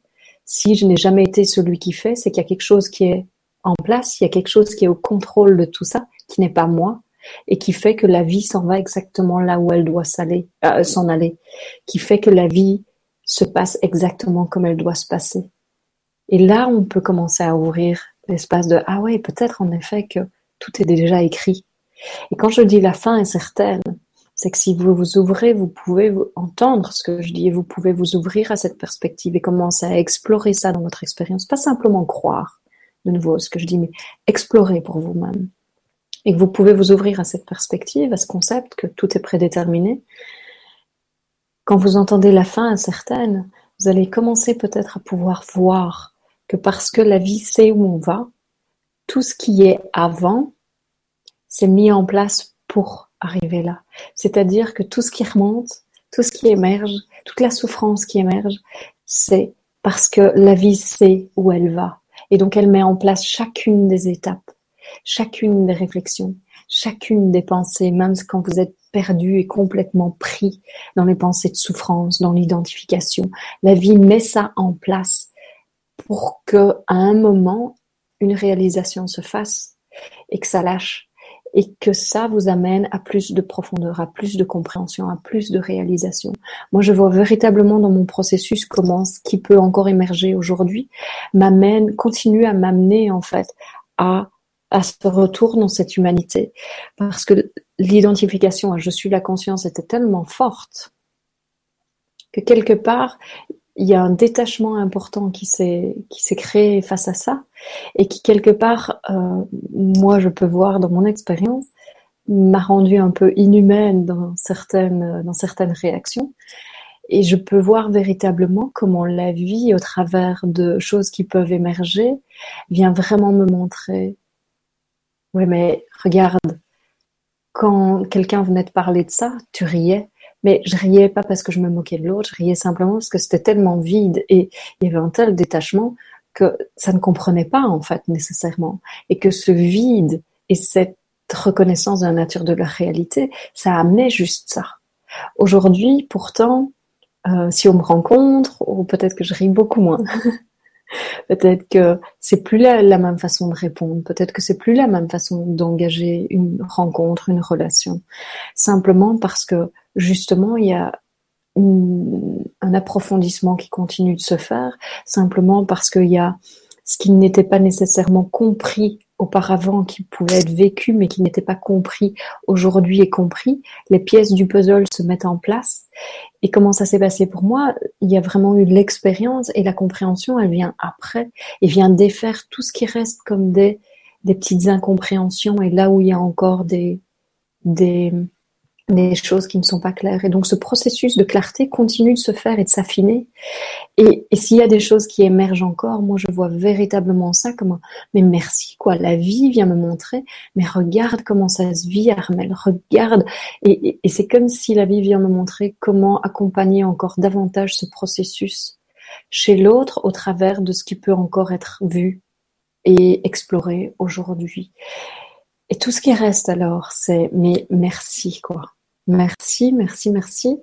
si je n'ai jamais été celui qui fait, c'est qu'il y a quelque chose qui est en place, il y a quelque chose qui est au contrôle de tout ça, qui n'est pas moi, et qui fait que la vie s'en va exactement là où elle doit euh, s'en aller, qui fait que la vie se passe exactement comme elle doit se passer. Et là, on peut commencer à ouvrir l'espace de ah ouais, peut-être en effet que tout est déjà écrit. Et quand je dis la fin est certaine, c'est que si vous vous ouvrez, vous pouvez entendre ce que je dis et vous pouvez vous ouvrir à cette perspective et commencer à explorer ça dans votre expérience. Pas simplement croire, de nouveau, ce que je dis, mais explorer pour vous-même. Et que vous pouvez vous ouvrir à cette perspective, à ce concept que tout est prédéterminé. Quand vous entendez la fin incertaine, vous allez commencer peut-être à pouvoir voir que parce que la vie sait où on va, tout ce qui est avant, s'est mis en place pour arriver là. C'est-à-dire que tout ce qui remonte, tout ce qui émerge, toute la souffrance qui émerge, c'est parce que la vie sait où elle va. Et donc elle met en place chacune des étapes, chacune des réflexions, chacune des pensées, même quand vous êtes perdu et complètement pris dans les pensées de souffrance, dans l'identification. La vie met ça en place pour que à un moment une réalisation se fasse et que ça lâche et que ça vous amène à plus de profondeur, à plus de compréhension, à plus de réalisation. Moi, je vois véritablement dans mon processus comment ce qui peut encore émerger aujourd'hui m'amène, continue à m'amener en fait à à ce retour dans cette humanité, parce que l'identification à je suis la conscience était tellement forte que quelque part il y a un détachement important qui s'est qui s'est créé face à ça et qui quelque part euh, moi je peux voir dans mon expérience m'a rendu un peu inhumaine dans certaines dans certaines réactions. Et je peux voir véritablement comment la vie au travers de choses qui peuvent émerger vient vraiment me montrer oui mais regarde quand quelqu'un venait te parler de ça tu riais mais je riais pas parce que je me moquais de l'autre, je riais simplement parce que c'était tellement vide et il y avait un tel détachement que ça ne comprenait pas en fait nécessairement. Et que ce vide et cette reconnaissance de la nature de la réalité, ça amenait juste ça. Aujourd'hui, pourtant, euh, si on me rencontre, ou peut-être que je ris beaucoup moins, peut-être que c'est plus la, même façon de répondre, peut-être que c'est plus la même façon d'engager une rencontre, une relation, simplement parce que justement, il y a un approfondissement qui continue de se faire, simplement parce qu'il y a ce qui n'était pas nécessairement compris auparavant, qui pouvait être vécu, mais qui n'était pas compris aujourd'hui est compris. Les pièces du puzzle se mettent en place. Et comment ça s'est passé pour moi? Il y a vraiment eu l'expérience et la compréhension, elle vient après et vient défaire tout ce qui reste comme des, des petites incompréhensions et là où il y a encore des, des, des choses qui ne sont pas claires. Et donc ce processus de clarté continue de se faire et de s'affiner. Et, s'il y a des choses qui émergent encore, moi je vois véritablement ça comme un mais merci quoi, la vie vient me montrer, mais regarde comment ça se vit Armel, regarde. Et, et c'est comme si la vie vient me montrer comment accompagner encore davantage ce processus chez l'autre au travers de ce qui peut encore être vu et exploré aujourd'hui. Et tout ce qui reste alors, c'est mais merci quoi. Merci, merci, merci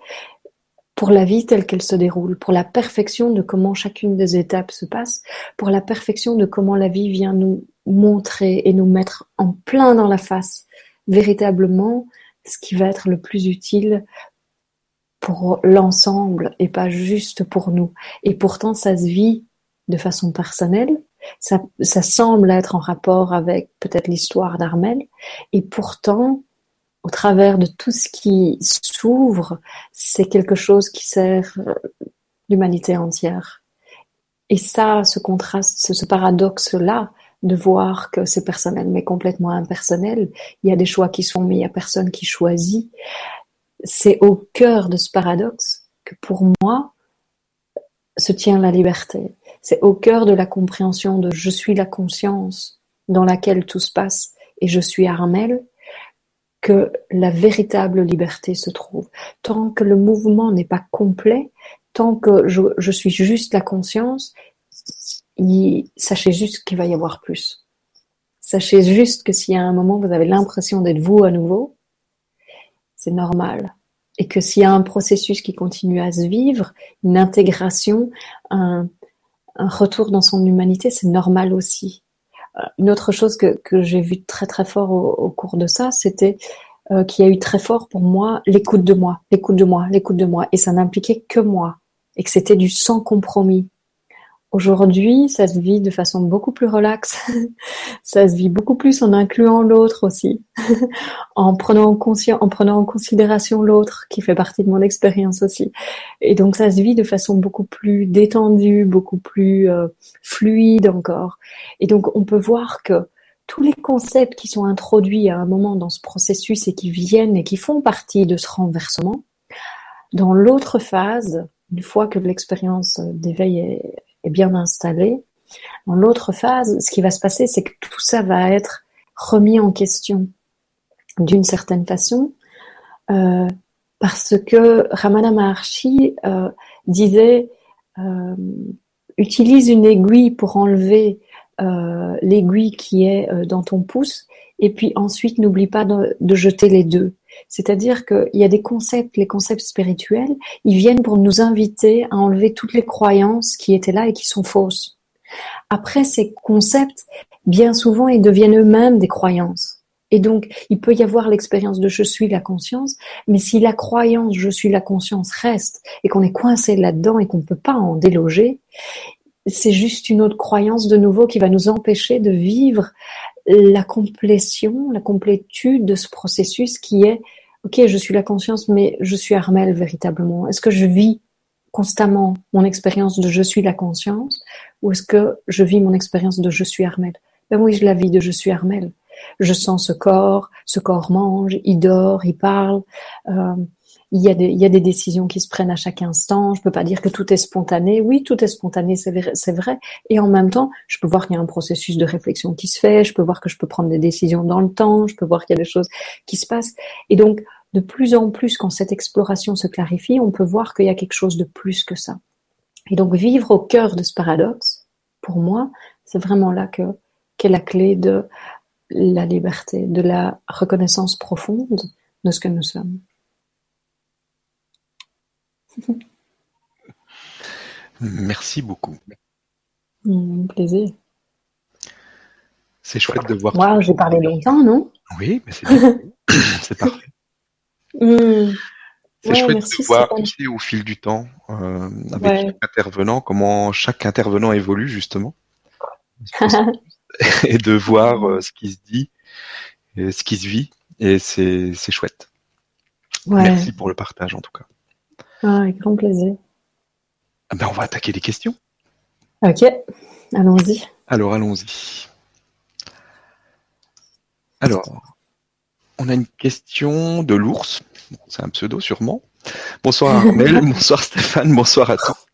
pour la vie telle qu'elle se déroule, pour la perfection de comment chacune des étapes se passe, pour la perfection de comment la vie vient nous montrer et nous mettre en plein dans la face véritablement ce qui va être le plus utile pour l'ensemble et pas juste pour nous. Et pourtant, ça se vit de façon personnelle. Ça, ça semble être en rapport avec peut-être l'histoire d'Armel. Et pourtant, au travers de tout ce qui s'ouvre, c'est quelque chose qui sert l'humanité entière. Et ça, ce contraste, ce paradoxe-là, de voir que c'est personnel mais complètement impersonnel, il y a des choix qui sont mais il y a personne qui choisit. C'est au cœur de ce paradoxe que pour moi se tient la liberté. C'est au cœur de la compréhension de je suis la conscience dans laquelle tout se passe et je suis Armel que la véritable liberté se trouve. Tant que le mouvement n'est pas complet, tant que je, suis juste la conscience, sachez juste qu'il va y avoir plus. Sachez juste que s'il y a un moment vous avez l'impression d'être vous à nouveau, c'est normal. Et que s'il y a un processus qui continue à se vivre, une intégration, un, retour dans son humanité, c'est normal aussi. Euh, une autre chose que, j'ai vu très très fort au, cours de ça, c'était euh, qu'il y a eu très fort pour moi l'écoute de moi, l'écoute de moi, l'écoute de moi. Et ça n'impliquait que moi. Et que c'était du sans compromis. Aujourd'hui, ça se vit de façon beaucoup plus relaxe. ça se vit beaucoup plus en incluant l'autre aussi, en prenant en considération l'autre qui fait partie de mon expérience aussi. Et donc, ça se vit de façon beaucoup plus détendue, beaucoup plus euh, fluide encore. Et donc, on peut voir que tous les concepts qui sont introduits à un moment dans ce processus et qui viennent et qui font partie de ce renversement, dans l'autre phase, une fois que l'expérience d'éveil est est bien installé. Dans l'autre phase, ce qui va se passer, c'est que tout ça va être remis en question d'une certaine façon, euh, parce que Ramana Maharshi euh, disait euh, utilise une aiguille pour enlever l'aiguille qui est dans ton pouce, et puis ensuite n'oublie pas de, de, jeter les deux. C'est-à-dire qu'il y a des concepts, les concepts spirituels, ils viennent pour nous inviter à enlever toutes les croyances qui étaient là et qui sont fausses. Après, ces concepts, bien souvent, ils deviennent eux-mêmes des croyances. Et donc, il peut y avoir l'expérience de je suis la conscience, mais si la croyance je suis la conscience reste et qu'on est coincé là-dedans et qu'on ne peut pas en déloger, c'est juste une autre croyance de nouveau qui va nous empêcher de vivre la complétion, la complétude de ce processus qui est, ok, je suis la conscience, mais je suis Armel véritablement. Est-ce que je vis constamment mon expérience de je suis la conscience ou est-ce que je vis mon expérience de je suis Armel Ben oui, je la vis de je suis Armel. Je sens ce corps, ce corps mange, il dort, il parle. Euh, il y, a des, il y a des décisions qui se prennent à chaque instant. Je peux pas dire que tout est spontané. Oui, tout est spontané, c'est vrai. Et en même temps, je peux voir qu'il y a un processus de réflexion qui se fait. Je peux voir que je peux prendre des décisions dans le temps. Je peux voir qu'il y a des choses qui se passent. Et donc, de plus en plus, quand cette exploration se clarifie, on peut voir qu'il y a quelque chose de plus que ça. Et donc, vivre au cœur de ce paradoxe, pour moi, c'est vraiment là que qu'est la clé de la liberté, de la reconnaissance profonde de ce que nous sommes. Merci beaucoup. Un plaisir. C'est chouette de voir. Moi, j'ai parlé longtemps, non? Oui, mais c'est parfait. Hmm. C'est chouette de voir au fil du temps, euh, avec chaque intervenant, comment chaque intervenant évolue justement. et de voir euh, ce qui se dit, et ce qui se vit. Et c'est chouette. Merci pour le partage en tout cas. Ah, avec grand plaisir. Ah ben, on va attaquer les questions. Ok, allons-y. Alors, allons-y. Alors, on a une question de l'ours. C'est un pseudo sûrement. Bonsoir Armel, bonsoir Stéphane, bonsoir à tous.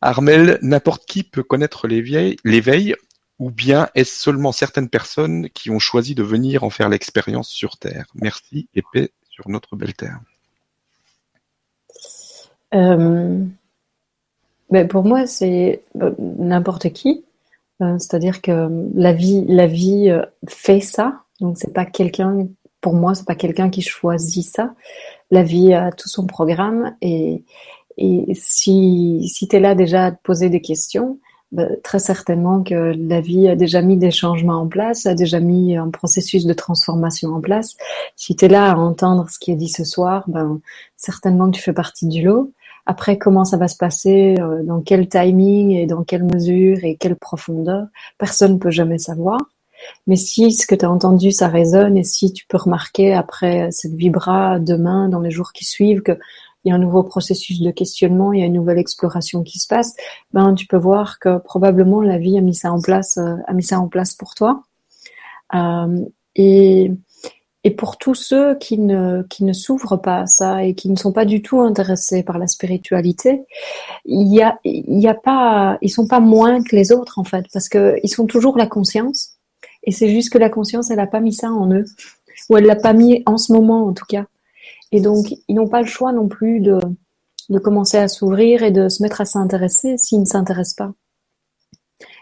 Armel, n'importe qui peut connaître l'éveil ou bien est-ce seulement certaines personnes qui ont choisi de venir en faire l'expérience sur Terre? Merci et paix sur notre belle Terre. Euh, ben pour moi, c'est euh, n'importe qui. Euh, c'est-à-dire que la vie, la vie fait ça. Donc c'est pas quelqu'un. Pour moi, c'est pas quelqu'un qui choisit ça. La vie a tout son programme et si si t'es là déjà à te poser des questions, bah, très certainement que la vie a déjà mis des changements en place, a déjà mis un processus de transformation en place. Si tu es là à entendre ce qui est dit ce soir, ben, certainement que tu fais partie du lot. Après, comment ça va se passer, euh, dans quel timing et dans quelle mesure et quelle profondeur, personne ne peut jamais savoir. Mais si ce que tu as entendu, ça résonne et si tu peux remarquer après cette vibra demain, dans les jours qui suivent, qu'il y a un nouveau processus de questionnement, il y a une nouvelle exploration qui se passe, ben tu peux voir que probablement la vie a mis ça en place, euh, a mis ça en place pour toi. Euh, et et pour tous ceux qui ne, qui ne s'ouvrent pas à ça et qui ne sont pas du tout intéressés par la spiritualité, il y a, il y a pas, ils sont pas moins que les autres en fait, parce que ils sont toujours la conscience. Et c'est juste que la conscience, elle a pas mis ça en eux, ou elle l'a pas mis en ce moment en tout cas. Et donc, ils n'ont pas le choix non plus de, de commencer à s'ouvrir et de se mettre à s'intéresser s'ils ne s'intéressent pas.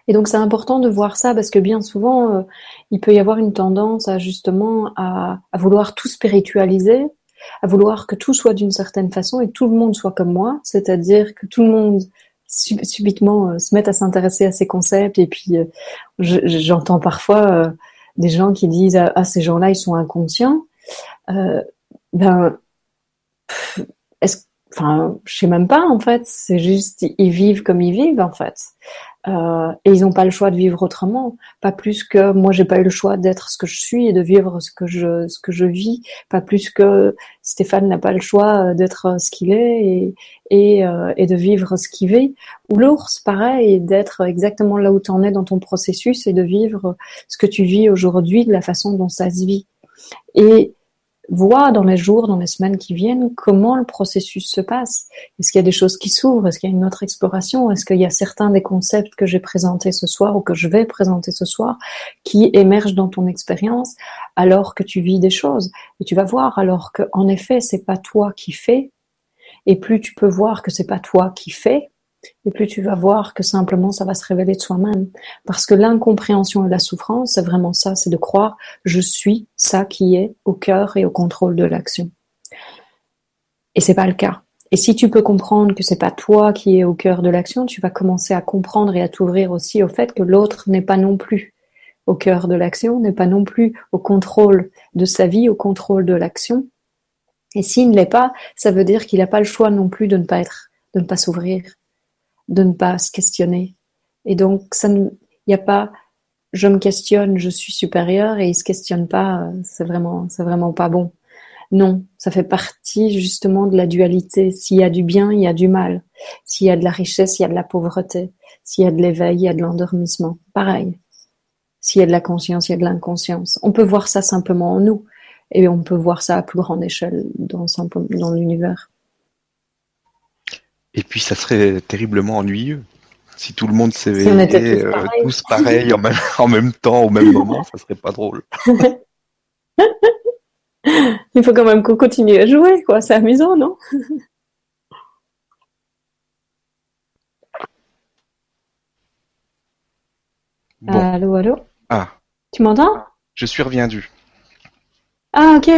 Et donc c'est important de voir ça parce que bien souvent, euh, il peut y avoir une tendance à justement à, vouloir tout spiritualiser, à vouloir que tout soit d'une certaine façon et que tout le monde soit comme moi, c'est-à-dire que tout le monde subitement euh, se mette à s'intéresser à ces concepts. Et puis euh, j'entends parfois des gens qui disent ah, ah ces gens-là ils sont inconscients. ben est-ce enfin, je sais même pas en fait. C'est juste ils vivent comme ils vivent en fait. Euh, et ils n'ont pas le choix de vivre autrement, pas plus que moi j'ai pas eu le choix d'être ce que je suis et de vivre ce que je ce que je vis, pas plus que Stéphane n'a pas le choix d'être ce qu'il est et et, euh, et de vivre ce qu'il vit. Ou l'ours, pareil, d'être exactement là où tu en es dans ton processus et de vivre ce que tu vis aujourd'hui de la façon dont ça se vit. Et voir dans les jours, dans les semaines qui viennent, comment le processus se passe. Est-ce qu'il y a des choses qui s'ouvrent? Est-ce qu'il y a une autre exploration? Est-ce qu'il y a certains des concepts que j'ai présentés ce soir ou que je vais présenter ce soir qui émergent dans ton expérience alors que tu vis des choses? Et tu vas voir alors que, en effet, c'est pas toi qui fais. Et plus tu peux voir que c'est pas toi qui fais, et plus tu vas voir que simplement ça va se révéler de soi-même. Parce que l'incompréhension et la souffrance, c'est vraiment ça, c'est de croire je suis ça qui est au cœur et au contrôle de l'action. Et c'est pas le cas. Et si tu peux comprendre que c'est pas toi qui est au cœur de l'action, tu vas commencer à comprendre et à t'ouvrir aussi au fait que l'autre n'est pas non plus au cœur de l'action, n'est pas non plus au contrôle de sa vie, au contrôle de l'action. Et s'il ne l'est pas, ça veut dire qu'il n'a pas le choix non plus de ne pas être, de ne pas s'ouvrir, de ne pas se questionner. Et donc, ça il n'y a pas, je me questionne, je suis supérieur et il se questionne pas, c'est vraiment, c'est vraiment pas bon. Non, ça fait partie justement de la dualité. S'il y a du bien, il y a du mal. S'il y a de la richesse, il y a de la pauvreté. S'il y a de l'éveil, il y a de l'endormissement. Pareil. S'il y a de la conscience, il y a de l'inconscience. On peut voir ça simplement en nous et on peut voir ça à plus grande échelle dans l'univers. Et puis ça serait terriblement ennuyeux. Si tout le monde s'éveillait euh, tous, pareils en même, en même temps, au même moment, ça serait pas drôle. Il faut quand même qu'on continue à jouer, quoi. C'est amusant, non? Allô, allô? Ah. Tu m'entends? Je suis reviendu. Ah, ok.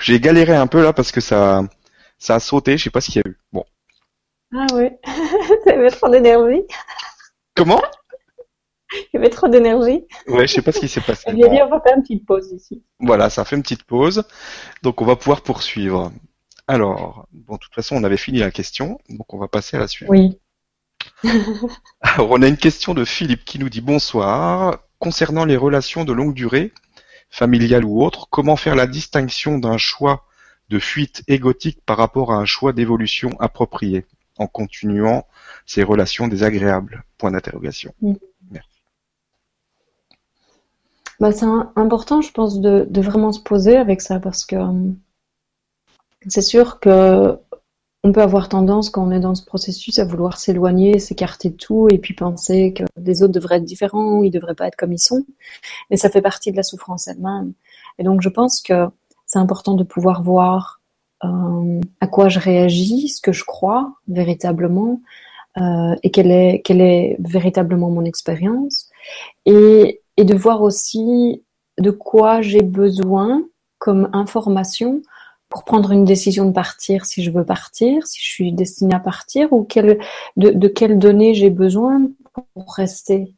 J'ai galéré un peu là parce que ça, ça a sauté, je sais pas ce qu'il y a eu. Bon. Ah oui, avait trop d'énergie. Comment? Il y avait trop d'énergie. Ouais, je sais pas ce qui s'est passé. Il a dit on va faire une petite pause ici. Voilà, ça fait une petite pause. Donc on va pouvoir poursuivre. Alors, bon, de toute façon, on avait fini la question, donc on va passer à la suite. Oui. Alors, on a une question de Philippe qui nous dit bonsoir. Concernant les relations de longue durée, familiales ou autres, comment faire la distinction d'un choix de fuite égotique par rapport à un choix d'évolution approprié, en continuant ces relations désagréables. Point d'interrogation. Mm. Merci. Bah, c'est important, je pense, de, vraiment se poser avec ça parce que euh, c'est sûr que on peut avoir tendance, quand on est dans ce processus, à vouloir s'éloigner, s'écarter de tout et puis penser que les autres devraient être différents ou ils devraient pas être comme ils sont. Mais ça fait partie de la souffrance elle-même. Et donc, je pense que c'est important de pouvoir voir euh, à quoi je réagis, ce que je crois véritablement, euh, et quelle est, quelle est véritablement mon expérience, et, de voir aussi de quoi j'ai besoin comme information pour prendre une décision de partir si je veux partir, si je suis destinée à partir, ou quelle, de, de quelles données j'ai besoin pour rester.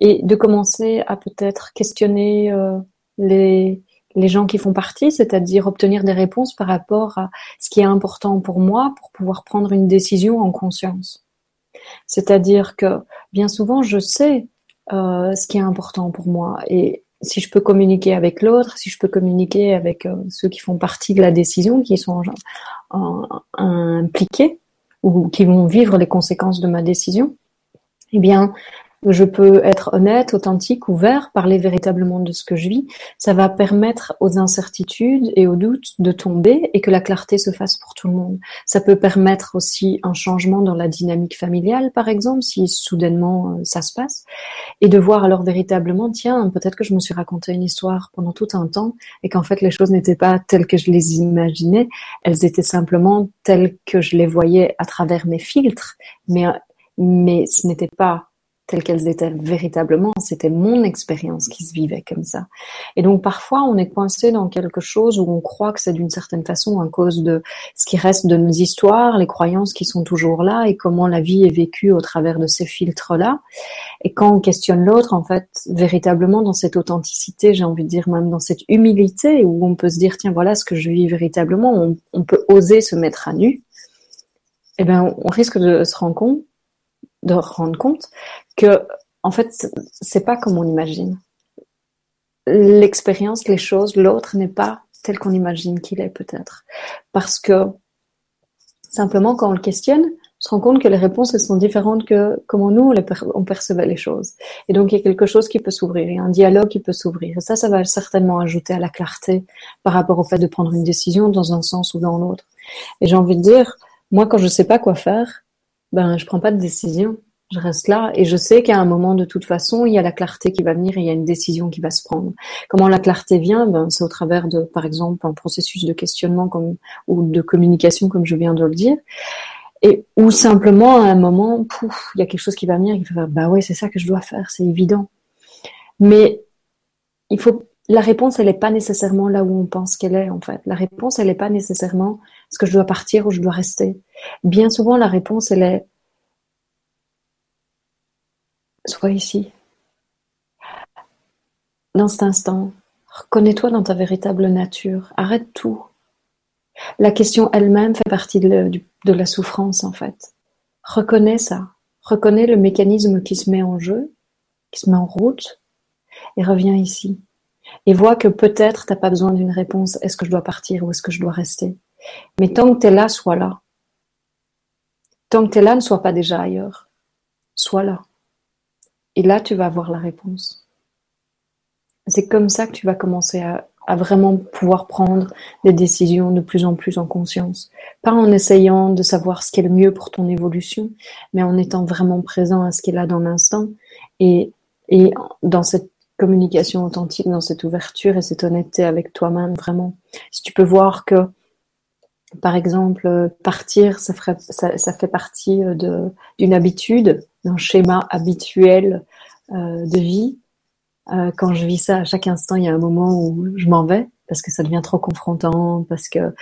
Et de commencer à peut-être questionner euh, les, les gens qui font partie, c'est-à-dire obtenir des réponses par rapport à ce qui est important pour moi pour pouvoir prendre une décision en conscience. C'est-à-dire que bien souvent, je sais euh, ce qui est important pour moi et si je peux communiquer avec l'autre, si je peux communiquer avec euh, ceux qui font partie de la décision, qui sont impliqués ou qui vont vivre les conséquences de ma décision, eh bien, je peux être honnête, authentique, ouvert, parler véritablement de ce que je vis, ça va permettre aux incertitudes et aux doutes de tomber et que la clarté se fasse pour tout le monde. Ça peut permettre aussi un changement dans la dynamique familiale, par exemple, si soudainement euh, ça se passe, et de voir alors véritablement, tiens, peut-être que je me suis raconté une histoire pendant tout un temps et qu'en fait les choses n'étaient pas telles que je les imaginais, elles étaient simplement telles que je les voyais à travers mes filtres, mais mais ce n'était pas telles qu'elles étaient véritablement. C'était mon expérience qui se vivait comme ça. Et donc parfois, on est coincé dans quelque chose où on croit que c'est d'une certaine façon à cause de ce qui reste de nos histoires, les croyances qui sont toujours là et comment la vie est vécue au travers de ces filtres-là. Et quand on questionne l'autre, en fait, véritablement dans cette authenticité, j'ai envie de dire même dans cette humilité où on peut se dire, tiens, voilà ce que je vis véritablement, on, on peut oser se mettre à nu. Eh bien, on risque de se rendre compte de rendre compte que, en fait, c'est pas comme on imagine. L'expérience, les choses, l'autre n'est pas tel qu'on imagine qu'il est peut-être. Parce que, simplement, quand on le questionne, on se rend compte que les réponses elles sont différentes que comment nous on, percevait les choses. Et donc il y a quelque chose qui peut s'ouvrir, il y a un dialogue qui peut s'ouvrir. Et ça, ça va certainement ajouter à la clarté par rapport au fait de prendre une décision dans un sens ou dans l'autre. Et j'ai envie de dire, moi quand je sais pas quoi faire, ben je prends pas de décision. Je reste là et je sais qu'à un moment, de toute façon, il y a la clarté qui va venir et il y a une décision qui va se prendre. Comment la clarté vient? Ben, C'est au travers de, par exemple, un processus de questionnement comme, ou de communication, comme je viens de le dire. Et ou simplement, à un moment, pouf, il y a quelque chose qui va venir, il va faire, bah ouais, c'est ça que je dois faire, c'est évident. Mais il faut, la réponse, elle n'est pas nécessairement là où on pense qu'elle est, en fait. La réponse, elle n'est pas nécessairement est-ce que je dois partir ou je dois rester. Bien souvent, la réponse, elle est Sois ici. Dans cet instant, reconnais-toi dans ta véritable nature. Arrête tout. La question elle-même fait partie de, la souffrance, en fait. Reconnais ça. Reconnais le mécanisme qui se met en jeu, qui se met en route, et reviens ici. Et vois que peut-être t'as pas besoin d'une réponse. Est-ce que je dois partir ou est-ce que je dois rester? Mais tant que tu es là, sois là. Tant que tu es là, ne sois pas déjà ailleurs. Sois là. Et là, tu vas avoir la réponse. C'est comme ça que tu vas commencer à, vraiment pouvoir prendre des décisions de plus en plus en conscience. Pas en essayant de savoir ce qui est le mieux pour ton évolution, mais en étant vraiment présent à ce qui est là dans l'instant et, et dans cette communication authentique, dans cette ouverture et cette honnêteté avec toi-même, vraiment. Si tu peux voir que, par exemple, partir, ça, fait partie de, d'une habitude, un schéma habituel euh, de vie. Euh, quand je vis ça, à chaque instant, il y a un moment où je m'en vais parce que ça devient trop confrontant, parce que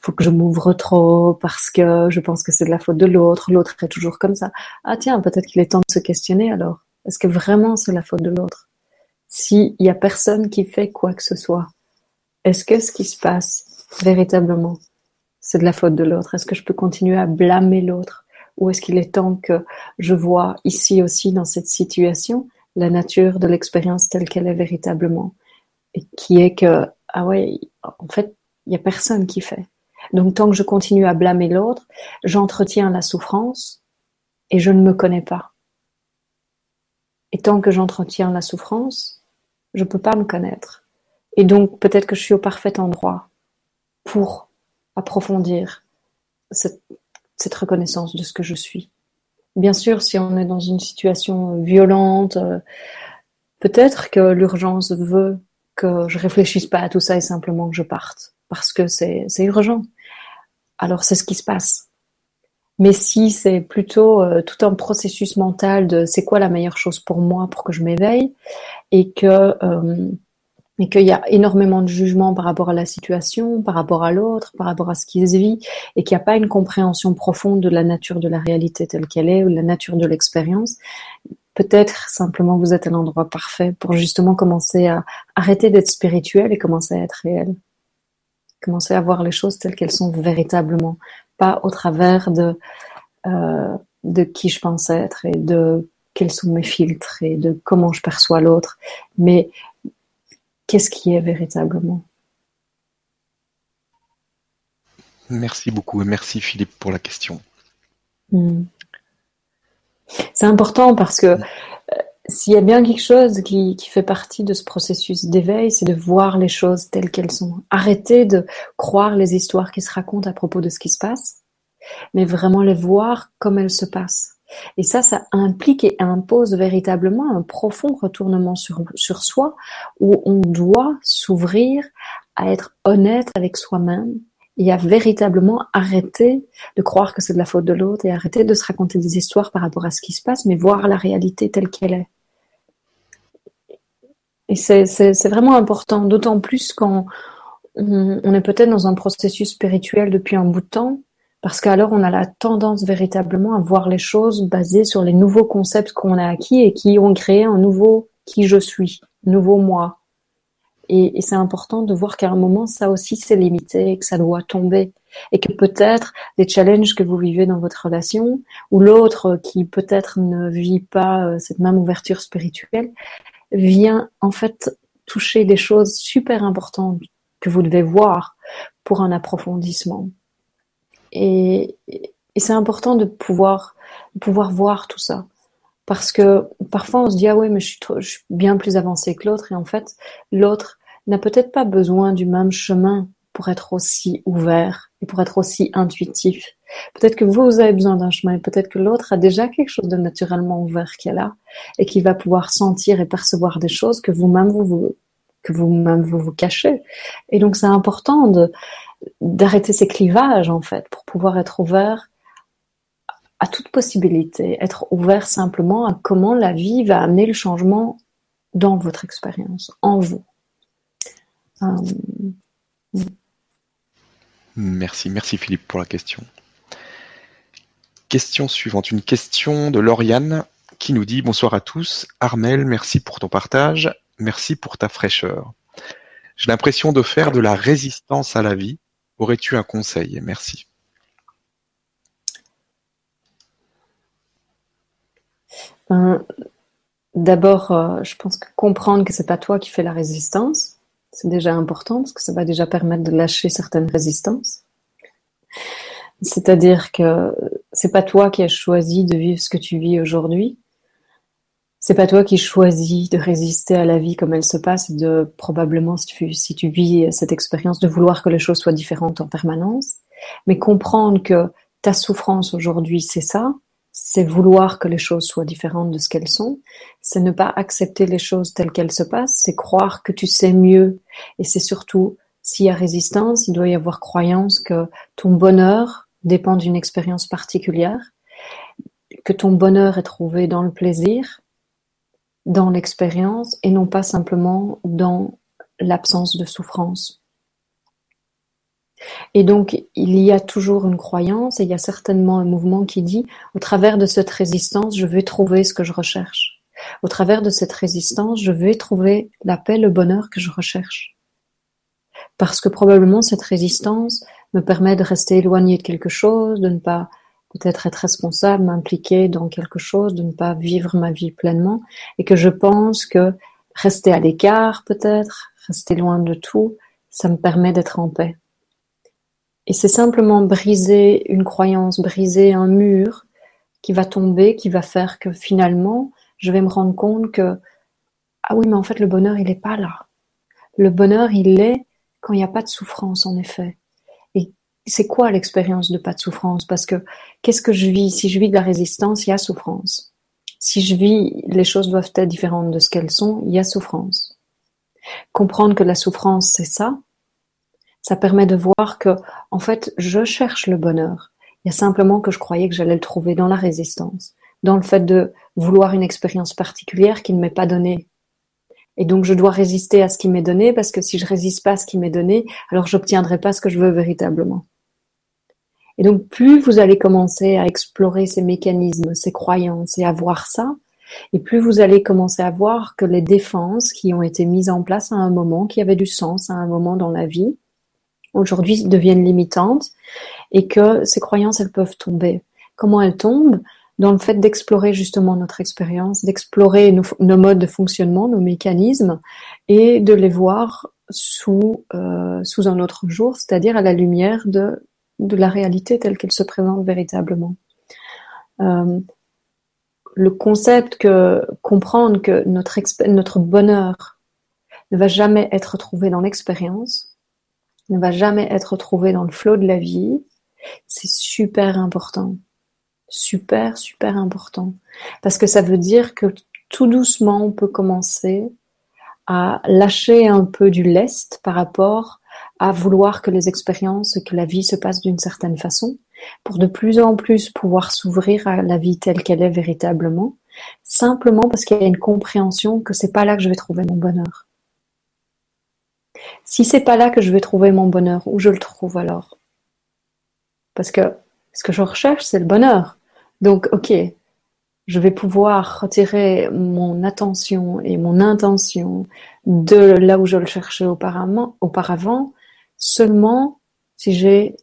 faut que je m'ouvre trop, parce que je pense que c'est de la faute de l'autre, l'autre est toujours comme ça. Ah tiens, peut-être qu'il est temps de se questionner alors. Est-ce que vraiment c'est la faute de l'autre? S'il y a personne qui fait quoi que ce soit, est-ce que ce qui se passe véritablement, c'est de la faute de l'autre. Est-ce que je peux continuer à blâmer l'autre? Ou est-ce qu'il est temps que je vois ici aussi dans cette situation la nature de l'expérience telle qu'elle est véritablement? Et qui est que ah ouais en fait il y a personne qui fait. Donc tant que je continue à blâmer l'autre j'entretiens la souffrance et je ne me connais pas. Et tant que j'entretiens la souffrance je peux pas me connaître. Et donc peut-être que je suis au parfait endroit pour approfondir cette reconnaissance de ce que je suis. Bien sûr, si on est dans une situation violente, euh, peut-être que l'urgence veut que je réfléchisse pas à tout ça et simplement que je parte parce que c'est urgent. Alors c'est ce qui se passe. Mais si c'est plutôt euh, tout un processus mental de c'est quoi la meilleure chose pour moi pour que je m'éveille et que euh, et qu'il y a énormément de jugement par rapport à la situation, par rapport à l'autre, par rapport à ce qu'il vit, et qu'il n'y a pas une compréhension profonde de la nature de la réalité telle qu'elle est, ou de la nature de l'expérience, peut-être simplement vous êtes à l'endroit parfait pour justement commencer à arrêter d'être spirituel et commencer à être réel. Commencer à voir les choses telles qu'elles sont véritablement, pas au travers de, euh, de qui je pense être et de quels sont mes filtres et de comment je perçois l'autre, mais qu'est-ce qui est véritablement? Merci beaucoup et merci Philippe pour la question. Hmm. C'est important parce que euh, s'il y a bien quelque chose qui, qui, fait partie de ce processus d'éveil, c'est de voir les choses telles qu'elles sont. Arrêter de croire les histoires qui se racontent à propos de ce qui se passe, mais vraiment les voir comme elles se passent. Et ça, ça implique et impose véritablement un profond retournement sur, soi, où on doit s'ouvrir à être honnête avec soi-même et à véritablement arrêter de croire que c'est de la faute de l'autre et arrêter de se raconter des histoires par rapport à ce qui se passe, mais voir la réalité telle qu'elle est. Et c'est vraiment important, d'autant plus quand on, on est peut-être dans un processus spirituel depuis un bout de temps, parce qu'alors on a la tendance véritablement à voir les choses basées sur les nouveaux concepts qu'on a acquis et qui ont créé un nouveau qui je suis, nouveau moi. Et, c'est important de voir qu'à un moment, ça aussi c'est limité, que ça doit tomber. Et que peut-être les challenges que vous vivez dans votre relation, ou l'autre qui peut-être ne vit pas euh, cette même ouverture spirituelle, vient en fait toucher des choses super importantes que vous devez voir pour un approfondissement. Et, c'est important de pouvoir, pouvoir voir tout ça. Parce que parfois on se dit ah ouais mais je suis, bien plus avancé que l'autre et en fait l'autre n'a peut-être pas besoin du même chemin pour être aussi ouvert et pour être aussi intuitif. Peut-être que vous, avez besoin d'un chemin et peut-être que l'autre a déjà quelque chose de naturellement ouvert qui est là et qui va pouvoir sentir et percevoir des choses que vous-même vous, vous vous cachez. Et donc c'est important de, d'arrêter ces clivages en fait pour pouvoir être ouvert à toute possibilité, être ouvert simplement à comment la vie va amener le changement dans votre expérience, en vous. Euh, merci, merci Philippe pour la question. Question suivante, une question de Lauriane qui nous dit bonsoir à tous. Armel, merci pour ton partage, merci pour ta fraîcheur. J'ai l'impression de faire de la résistance à la vie Aurais-tu un conseil? Merci. Ben, d'abord, euh, je pense que comprendre que c'est pas toi qui fais la résistance, c'est déjà important parce que ça va déjà permettre de lâcher certaines résistances. C'est-à-dire que c'est pas toi qui as choisi de vivre ce que tu vis aujourd'hui. C'est pas toi qui choisis de résister à la vie comme elle se passe, de probablement si tu, si tu vis cette expérience de vouloir que les choses soient différentes en permanence, mais comprendre que ta souffrance aujourd'hui c'est ça, c'est vouloir que les choses soient différentes de ce qu'elles sont, c'est ne pas accepter les choses telles qu'elles se passent, c'est croire que tu sais mieux, et c'est surtout s'il y a résistance, il doit y avoir croyance que ton bonheur dépend d'une expérience particulière, que ton bonheur est trouvé dans le plaisir, dans l'expérience et non pas simplement dans l'absence de souffrance. Et donc, il y a toujours une croyance et il y a certainement un mouvement qui dit, au travers de cette résistance, je vais trouver ce que je recherche. Au travers de cette résistance, je vais trouver la paix, le bonheur que je recherche. Parce que probablement cette résistance me permet de rester éloigné de quelque chose, de ne pas peut-être être responsable, m'impliquer dans quelque chose, de ne pas vivre ma vie pleinement, et que je pense que rester à l'écart peut-être, rester loin de tout, ça me permet d'être en paix. Et c'est simplement briser une croyance, briser un mur qui va tomber, qui va faire que finalement, je vais me rendre compte que, ah oui, mais en fait, le bonheur, il n'est pas là. Le bonheur, il est quand il n'y a pas de souffrance, en effet c'est quoi l'expérience de pas de souffrance? Parce que qu'est-ce que je vis? Si je vis de la résistance, il y a souffrance. Si je vis les choses doivent être différentes de ce qu'elles sont, il y a souffrance. Comprendre que la souffrance, c'est ça, ça permet de voir que, en fait, je cherche le bonheur. Il y a simplement que je croyais que j'allais le trouver dans la résistance, dans le fait de vouloir une expérience particulière qui ne m'est pas donnée. Et donc, je dois résister à ce qui m'est donné parce que si je résiste pas à ce qui m'est donné, alors j'obtiendrai pas ce que je veux véritablement. Et donc, plus vous allez commencer à explorer ces mécanismes, ces croyances et à voir ça, et plus vous allez commencer à voir que les défenses qui ont été mises en place à un moment, qui avaient du sens à un moment dans la vie, aujourd'hui deviennent limitantes et que ces croyances, elles peuvent tomber. Comment elles tombent? Dans le fait d'explorer justement notre expérience, d'explorer nos, modes de fonctionnement, nos mécanismes et de les voir sous, euh, sous un autre jour, c'est-à-dire à la lumière de, de la réalité telle qu'elle se présente véritablement. Euh, le concept que comprendre que notre, notre bonheur ne va jamais être trouvé dans l'expérience, ne va jamais être trouvé dans le flot de la vie, c'est super important. Super, super important. Parce que ça veut dire que tout doucement, on peut commencer à lâcher un peu du lest par rapport à vouloir que les expériences, que la vie se passe d'une certaine façon, pour de plus en plus pouvoir s'ouvrir à la vie telle qu'elle est véritablement, simplement parce qu'il y a une compréhension que c'est pas là que je vais trouver mon bonheur. Si c'est pas là que je vais trouver mon bonheur, où je le trouve alors? Parce que ce que je recherche, c'est le bonheur. Donc, ok, je vais pouvoir retirer mon attention et mon intention de là où je le cherchais auparavant, auparavant seulement si j'ai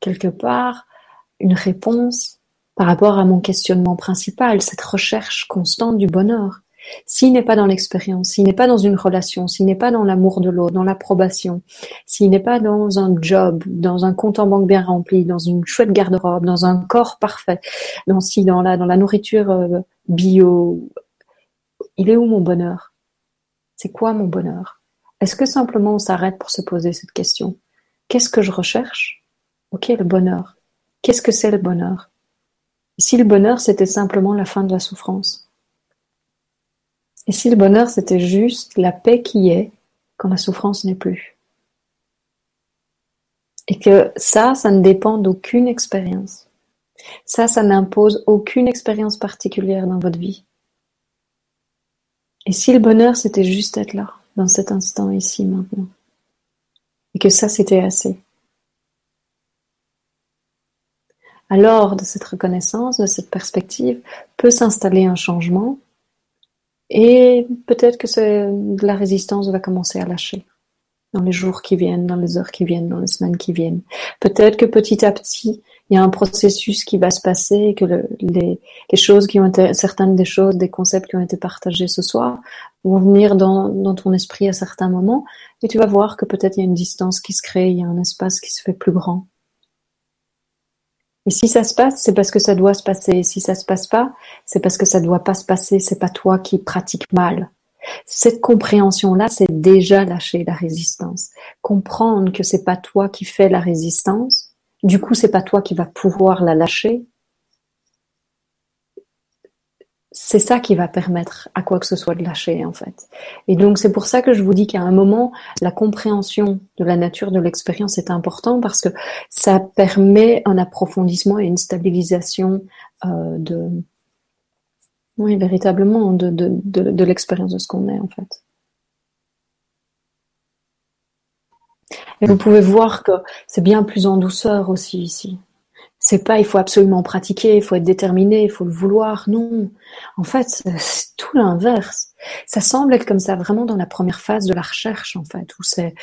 quelque part une réponse par rapport à mon questionnement principal, cette recherche constante du bonheur. S'il n'est pas dans l'expérience, s'il n'est pas dans une relation, s'il n'est pas dans l'amour de l'autre, dans l'approbation, s'il n'est pas dans un job, dans un compte en banque bien rempli, dans une chouette garde-robe, dans un corps parfait, dans si dans la dans la nourriture euh, bio, il est où mon bonheur? C'est quoi mon bonheur? Est-ce que simplement on s'arrête pour se poser cette question? Qu'est-ce que je recherche? Ok, le bonheur. Qu'est-ce que c'est le bonheur? Si le bonheur c'était simplement la fin de la souffrance? Et si le bonheur c'était juste la paix qui est quand la souffrance n'est plus? Et que ça, ça ne dépend d'aucune expérience. Ça, ça n'impose aucune expérience particulière dans votre vie. Et si le bonheur c'était juste être là, dans cet instant ici maintenant Et que ça c'était assez alors de cette reconnaissance, de cette perspective, peut s'installer un changement et peut-être que la résistance va commencer à lâcher dans les jours qui viennent, dans les heures qui viennent, dans les semaines qui viennent. Peut-être que petit à petit, il y a un processus qui va se passer et que les, choses qui ont été, certaines des choses, des concepts qui ont été partagés ce soir vont venir dans, dans ton esprit à certains moments et tu vas voir que peut-être il y a une distance qui se crée, il y a un espace qui se fait plus grand. Et si ça se passe, c'est parce que ça doit se passer. si ça se passe pas, c'est parce que ça doit pas se passer. C'est pas toi qui pratiques mal. Cette compréhension-là, c'est déjà lâcher la résistance. Comprendre que c'est pas toi qui fais la résistance. Du coup, c'est pas toi qui va pouvoir la lâcher. c'est ça qui va permettre à quoi que ce soit de lâcher en fait. Et donc c'est pour ça que je vous dis qu'à un moment, la compréhension de la nature de l'expérience est important parce que ça permet un approfondissement et une stabilisation euh, de, oui, véritablement de, de, de l'expérience de ce qu'on est en fait. Et vous pouvez voir que c'est bien plus en douceur aussi ici. C'est pas il faut absolument pratiquer, il faut être déterminé, il faut le vouloir. Non. En fait, c'est tout l'inverse. Ça semble être comme ça vraiment dans la première phase de la recherche, en fait, où c'est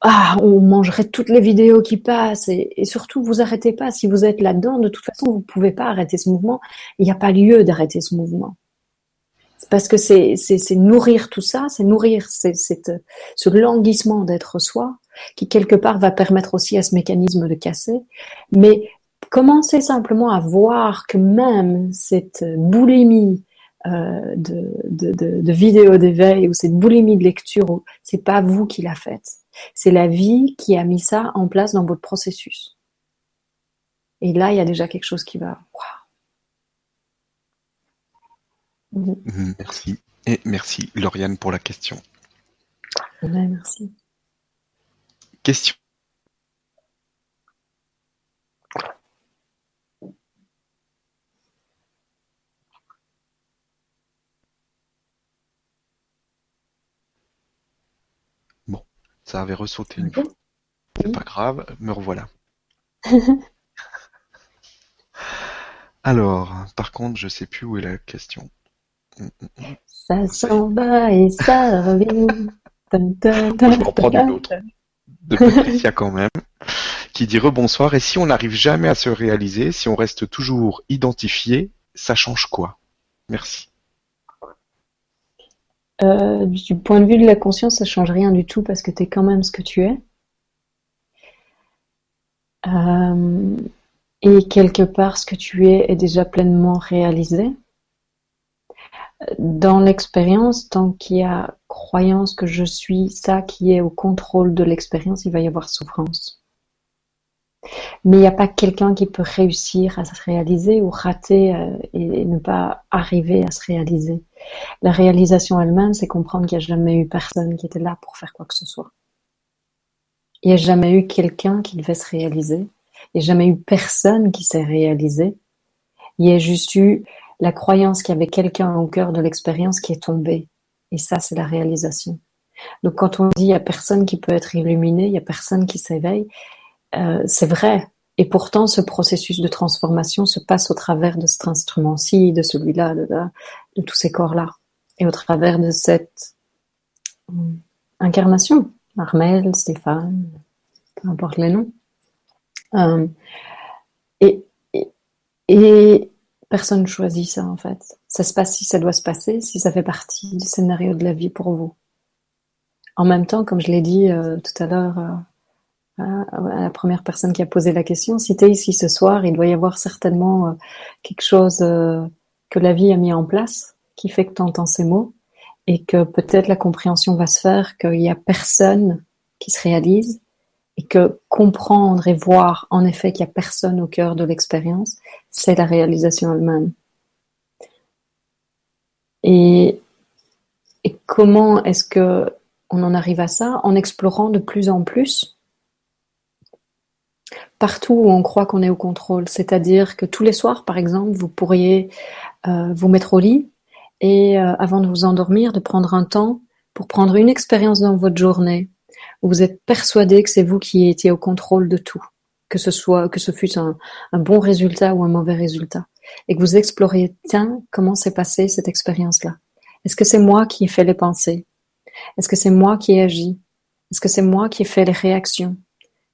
ah, on mangerait toutes les vidéos qui passent et, surtout vous arrêtez pas. Si vous êtes là-dedans, de toute façon, vous pouvez pas arrêter ce mouvement. Il n'y a pas lieu d'arrêter ce mouvement. Parce que c'est, nourrir tout ça, c'est nourrir c'est, ce languissement d'être soi qui quelque part va permettre aussi à ce mécanisme de casser. Mais Commencez simplement à voir que même cette boulimie euh, de, de, de, vidéos d'éveil ou cette boulimie de lecture, c'est pas vous qui l'a faite. C'est la vie qui a mis ça en place dans votre processus. Et là, il y a déjà quelque chose qui va. Merci. Et merci, Lauriane, pour la question. merci. Question Ça avait ressauté une fois. C'est pas grave, me revoilà. Alors, par contre, je sais plus où est la question. Ça s'en va et ça revient. je reprends d'une autre. De Patricia quand même. Qui dit rebonsoir. Et si on n'arrive jamais à se réaliser, si on reste toujours identifié, ça change quoi? Merci. Euh, du point de vue de la conscience, ça change rien du tout parce que tu es quand même ce que tu es. Euh, et quelque part, ce que tu es est déjà pleinement réalisé. Dans l'expérience, tant qu'il y a croyance que je suis ça qui est au contrôle de l'expérience, il va y avoir souffrance. Mais il n'y a pas quelqu'un qui peut réussir à se réaliser ou rater euh, et ne pas arriver à se réaliser. La réalisation elle-même, c'est comprendre qu'il n'y a jamais eu personne qui était là pour faire quoi que ce soit. Il n'y a jamais eu quelqu'un qui devait se réaliser. Il n'y a jamais eu personne qui s'est réalisé. Il y a juste eu la croyance qu'il y avait quelqu'un au cœur de l'expérience qui est tombé. Et ça, c'est la réalisation. Donc quand on dit il n'y a personne qui peut être illuminé, il n'y a personne qui s'éveille, euh, c'est vrai. Et pourtant, ce processus de transformation se passe au travers de cet instrument-ci, de celui-là, de, tous ces corps-là. Et au travers de cette euh, incarnation. Armel, Stéphane, peu importe les noms. Euh, et, personne ne choisit ça, en fait. Ça se passe si ça doit se passer, si ça fait partie du scénario de la vie pour vous. En même temps, comme je l'ai dit tout à l'heure, à la première personne qui a posé la question. Si tu es ici ce soir, il doit y avoir certainement euh, quelque chose euh, que la vie a mis en place qui fait que tu entends ces mots et que peut-être la compréhension va se faire qu'il n'y a personne qui se réalise et que comprendre et voir en effet qu'il n'y a personne au cœur de l'expérience, c'est la réalisation elle-même. Et, comment est-ce que on en arrive à ça? En explorant de plus en plus partout où on croit qu'on est au contrôle. C'est-à-dire que tous les soirs, par exemple, vous pourriez euh, vous mettre au lit et euh, avant de vous endormir, de prendre un temps pour prendre une expérience dans votre journée où vous êtes persuadé que c'est vous qui étiez au contrôle de tout, que ce soit que ce fût un, bon résultat ou un mauvais résultat, et que vous exploriez tiens comment s'est passée cette expérience-là? Est-ce que c'est moi qui ai fait les pensées? Est-ce que c'est moi qui ai agi? Est-ce que c'est moi qui ai fait les réactions?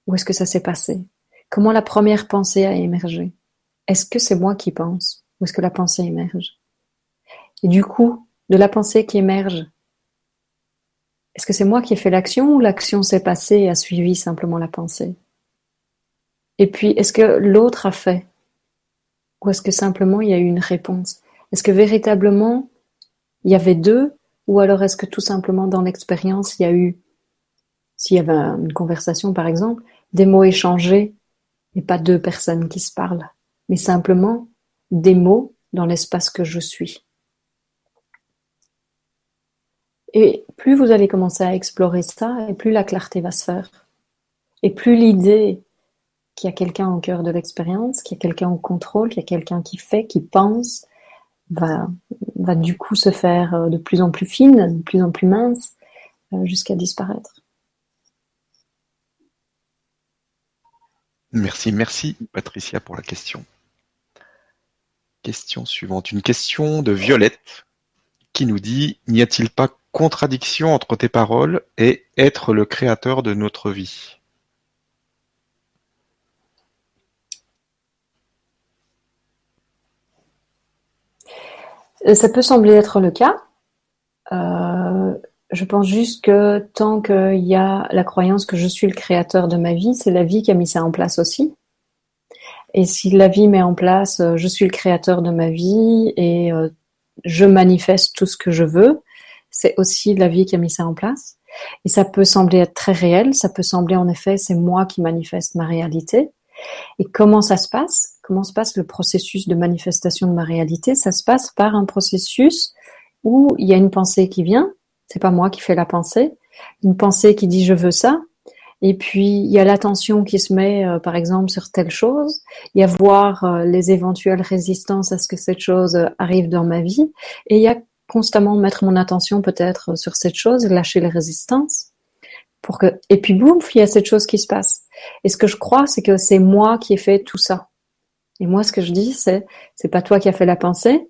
Où est-ce que ça s'est passé? Comment la première pensée a émergé? Est-ce que c'est moi qui pense ou est-ce que la pensée émerge? Et du coup, de la pensée qui émerge, est-ce que c'est moi qui ai fait l'action ou l'action s'est passée et a suivi simplement la pensée? Et puis, est-ce que l'autre a fait? Ou est-ce que simplement il y a eu une réponse? Est-ce que véritablement il y avait deux? Ou alors est-ce que tout simplement dans l'expérience il y a eu, s'il y avait une conversation par exemple, des mots échangés et pas deux personnes qui se parlent, mais simplement des mots dans l'espace que je suis. Et plus vous allez commencer à explorer ça, et plus la clarté va se faire. Et plus l'idée qu'il y a quelqu'un au cœur de l'expérience, qu'il y a quelqu'un au contrôle, qu'il y a quelqu'un qui fait, qui pense, va, va du coup se faire euh, de plus en plus fine, de plus en plus mince, euh, jusqu'à disparaître. Merci, merci Patricia pour la question. Question suivante. Une question de Violette qui nous dit N'y a-t-il pas contradiction entre tes paroles et être le créateur de notre vie? Ça peut sembler être le cas. Euh, je pense juste que tant qu'il y a la croyance que je suis le créateur de ma vie, c'est la vie qui a mis ça en place aussi. Et si la vie met en place, euh, je suis le créateur de ma vie et euh, je manifeste tout ce que je veux, c'est aussi la vie qui a mis ça en place. Et ça peut sembler être très réel, ça peut sembler en effet c'est moi qui manifeste ma réalité. Et comment ça se passe? Comment se passe le processus de manifestation de ma réalité Ça se passe par un processus où il y a une pensée qui vient, c'est pas moi qui fais la pensée. Une pensée qui dit je veux ça. Et puis il y a l'attention qui se met, euh, par exemple, sur telle chose. Il y a voir euh, les éventuelles résistances à ce que cette chose euh, arrive dans ma vie. Et il y a constamment mettre mon attention peut-être sur cette chose, lâcher les résistances. pour que et puis boum, il y a cette chose qui se passe. Et ce que je crois, c'est que c'est moi qui ai fait tout ça. Et moi, ce que je dis, c'est c'est pas toi qui as fait la pensée,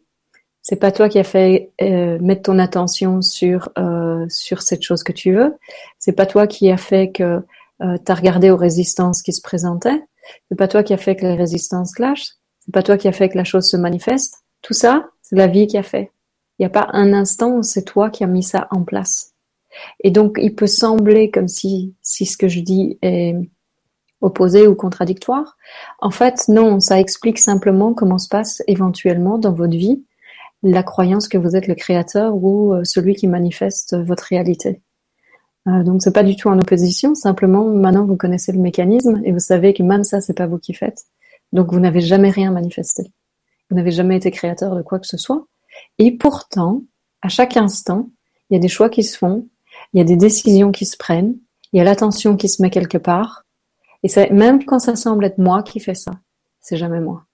c'est pas toi qui as fait euh, mettre ton attention sur euh, sur cette chose que tu veux, c'est pas toi qui a fait que euh, tu regardé aux résistances qui se présentaient, c'est pas toi qui a fait que les résistances clashent, c'est pas toi qui a fait que la chose se manifeste. Tout ça, c'est la vie qui a fait. Il n'y a pas un instant où c'est toi qui as mis ça en place. Et donc, il peut sembler comme si, si ce que je dis est opposé ou contradictoire. En fait, non, ça explique simplement comment se passe éventuellement dans votre vie la croyance que vous êtes le créateur ou euh, celui qui manifeste votre réalité. Euh, donc c'est pas du tout en opposition, simplement maintenant vous connaissez le mécanisme et vous savez que même ça c'est pas vous qui faites. Donc vous n'avez jamais rien manifesté. Vous n'avez jamais été créateur de quoi que ce soit. Et pourtant, à chaque instant, il y a des choix qui se font, il y a des décisions qui se prennent, il y a l'attention qui se met quelque part. Et même quand ça semble être moi qui fais ça, c'est jamais moi.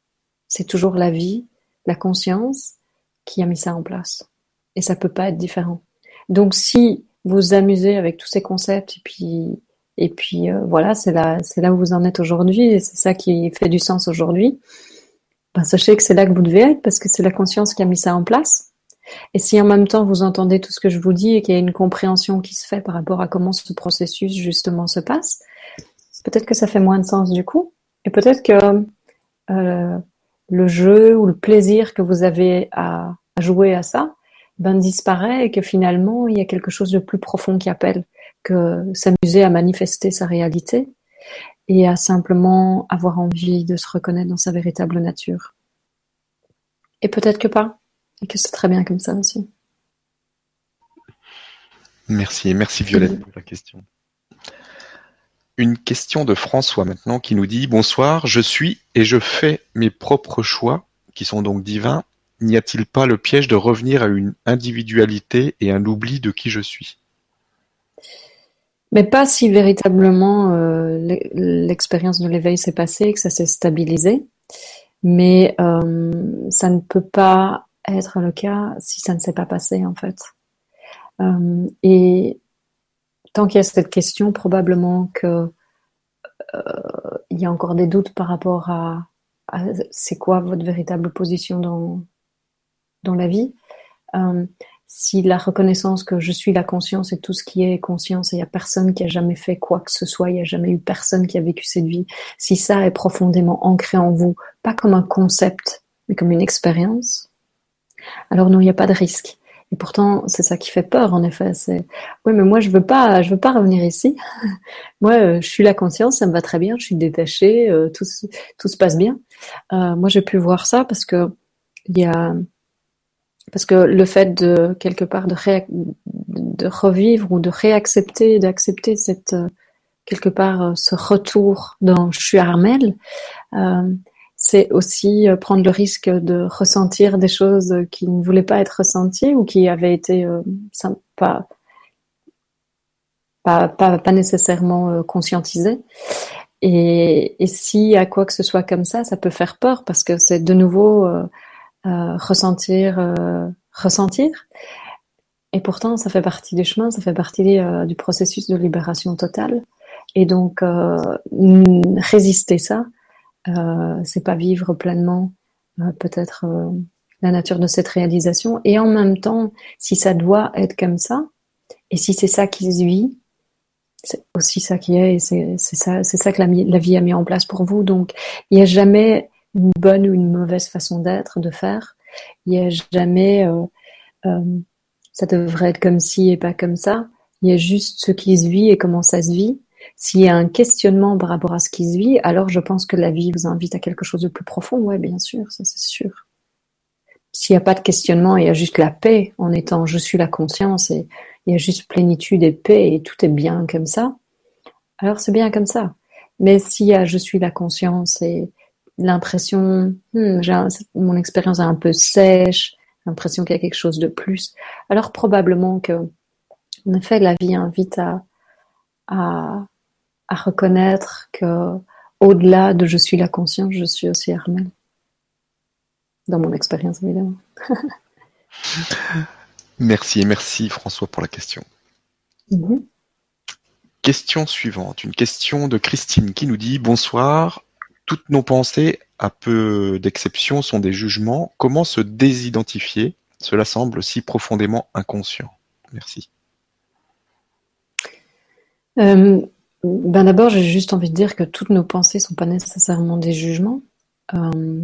C'est toujours la vie, la conscience qui a mis ça en place. Et ça peut pas être différent. Donc si vous amusez avec tous ces concepts et puis et puis euh, voilà, c'est là c'est là où vous en êtes aujourd'hui et c'est ça qui fait du sens aujourd'hui. Ben, sachez que c'est là que vous devez être parce que c'est la conscience qui a mis ça en place. Et si en même temps vous entendez tout ce que je vous dis et qu'il y a une compréhension qui se fait par rapport à comment ce processus justement se passe, peut-être que ça fait moins de sens du coup. Et peut-être que euh, le jeu ou le plaisir que vous avez à, jouer à ça, ben disparaît et que finalement il y a quelque chose de plus profond qui appelle que s'amuser à manifester sa réalité et à simplement avoir envie de se reconnaître dans sa véritable nature. Et peut-être que pas, et que c'est très bien comme ça aussi. Merci, merci Violette pour la question. Une question de François maintenant qui nous dit Bonsoir, je suis et je fais mes propres choix, qui sont donc divins. N'y a-t-il pas le piège de revenir à une individualité et un oubli de qui je suis? Mais pas si véritablement euh, l'expérience de l'éveil s'est passée et que ça s'est stabilisé. Mais euh, ça ne peut pas être le cas si ça ne s'est pas passé en fait. Euh, et tant qu'il y a cette question, probablement que euh, il y a encore des doutes par rapport à, c'est quoi votre véritable position dans, dans la vie. Euh, si la reconnaissance que je suis la conscience et tout ce qui est conscience et il n'y a personne qui a jamais fait quoi que ce soit, il n'y a jamais eu personne qui a vécu cette vie, si ça est profondément ancré en vous, pas comme un concept, mais comme une expérience, alors non, il n'y a pas de risque. Et pourtant, c'est ça qui fait peur, en effet. C'est oui, mais moi je veux pas, je veux pas revenir ici. moi, euh, je suis la conscience, ça me va très bien, je suis détachée, euh, tout, se passe bien. Euh, moi, j'ai pu voir ça parce que il y a parce que le fait de quelque part de, de revivre ou de réaccepter, d'accepter cette quelque part ce retour dans je suis Armel, c'est aussi euh, prendre le risque de ressentir des choses qui ne voulaient pas être ressenties ou qui avaient été euh, pas, pas, pas, nécessairement euh, conscientisées. Et, si à quoi que ce soit comme ça, ça peut faire peur parce que c'est de nouveau ressentir, ressentir. Et pourtant, ça fait partie du chemin, ça fait partie du processus de libération totale. Et donc, résister ça, c'est pas vivre pleinement euh, peut-être euh, la nature de cette réalisation. Et en même temps, si ça doit être comme ça, et si c'est ça qui se vit, c'est aussi ça qui est, et c'est ça, c'est ça que la, la, vie a mis en place pour vous. Donc, il n'y a jamais une bonne ou une mauvaise façon d'être, de faire. Il n'y a jamais, euh, euh, ça devrait être comme ci et pas comme ça. Il y a juste ce qui se vit et comment ça se vit. S'il y a un questionnement par rapport à ce qui se vit, alors je pense que la vie vous invite à quelque chose de plus profond. Ouais, bien sûr, ça c'est sûr. S'il n'y a pas de questionnement, il y a juste la paix en étant je suis la conscience et il y a juste plénitude et paix et tout est bien comme ça, alors c'est bien comme ça. Mais s'il y a je suis la conscience et l'impression, hmm, mon expérience est un peu sèche, l'impression qu'il y a quelque chose de plus, alors probablement que, en effet, la vie invite à, à, à reconnaître que au-delà de je suis la conscience, je suis aussi Armel. Dans mon expérience, évidemment. merci, merci François pour la question. Mhm. Question suivante, une question de Christine qui nous dit Bonsoir, toutes nos pensées, à peu d'exceptions, sont des jugements. Comment se désidentifier? Cela semble si profondément inconscient. Merci. Euh, ben D'abord, j'ai juste envie de dire que toutes nos pensées ne sont pas nécessairement des jugements. Euh,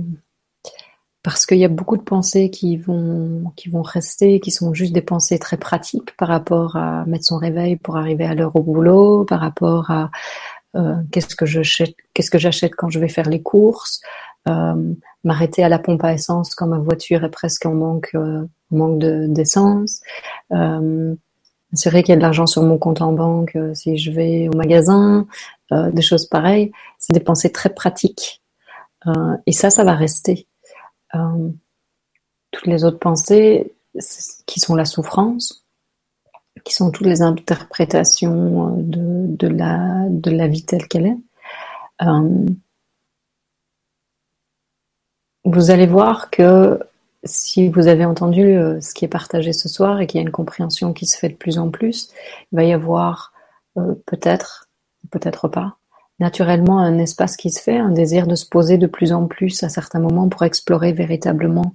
parce qu'il y a beaucoup de pensées qui vont, qui vont rester, qui sont juste des pensées très pratiques par rapport à mettre son réveil pour arriver à l'heure au boulot, par rapport à euh, qu'est-ce que j'achète, qu'est-ce que j'achète quand je vais faire les courses, euh, m'arrêter à la pompe à essence quand ma voiture est presque en manque, euh, manque de, d'essence. Euh, c'est vrai qu'il y a de l'argent sur mon compte en banque euh, si je vais au magasin, euh, des choses pareilles. C'est des pensées très pratiques. et ça, ça va rester. Euh, toutes les autres pensées qui sont la souffrance, qui sont toutes les interprétations euh, de, la, vie telle qu'elle est. Euh, vous allez voir que si vous avez entendu ce qui est partagé ce soir et qu'il y a une compréhension qui se fait de plus en plus, il va y avoir peut-être, peut-être pas, naturellement un espace qui se fait, un désir de se poser de plus en plus à certains moments pour explorer véritablement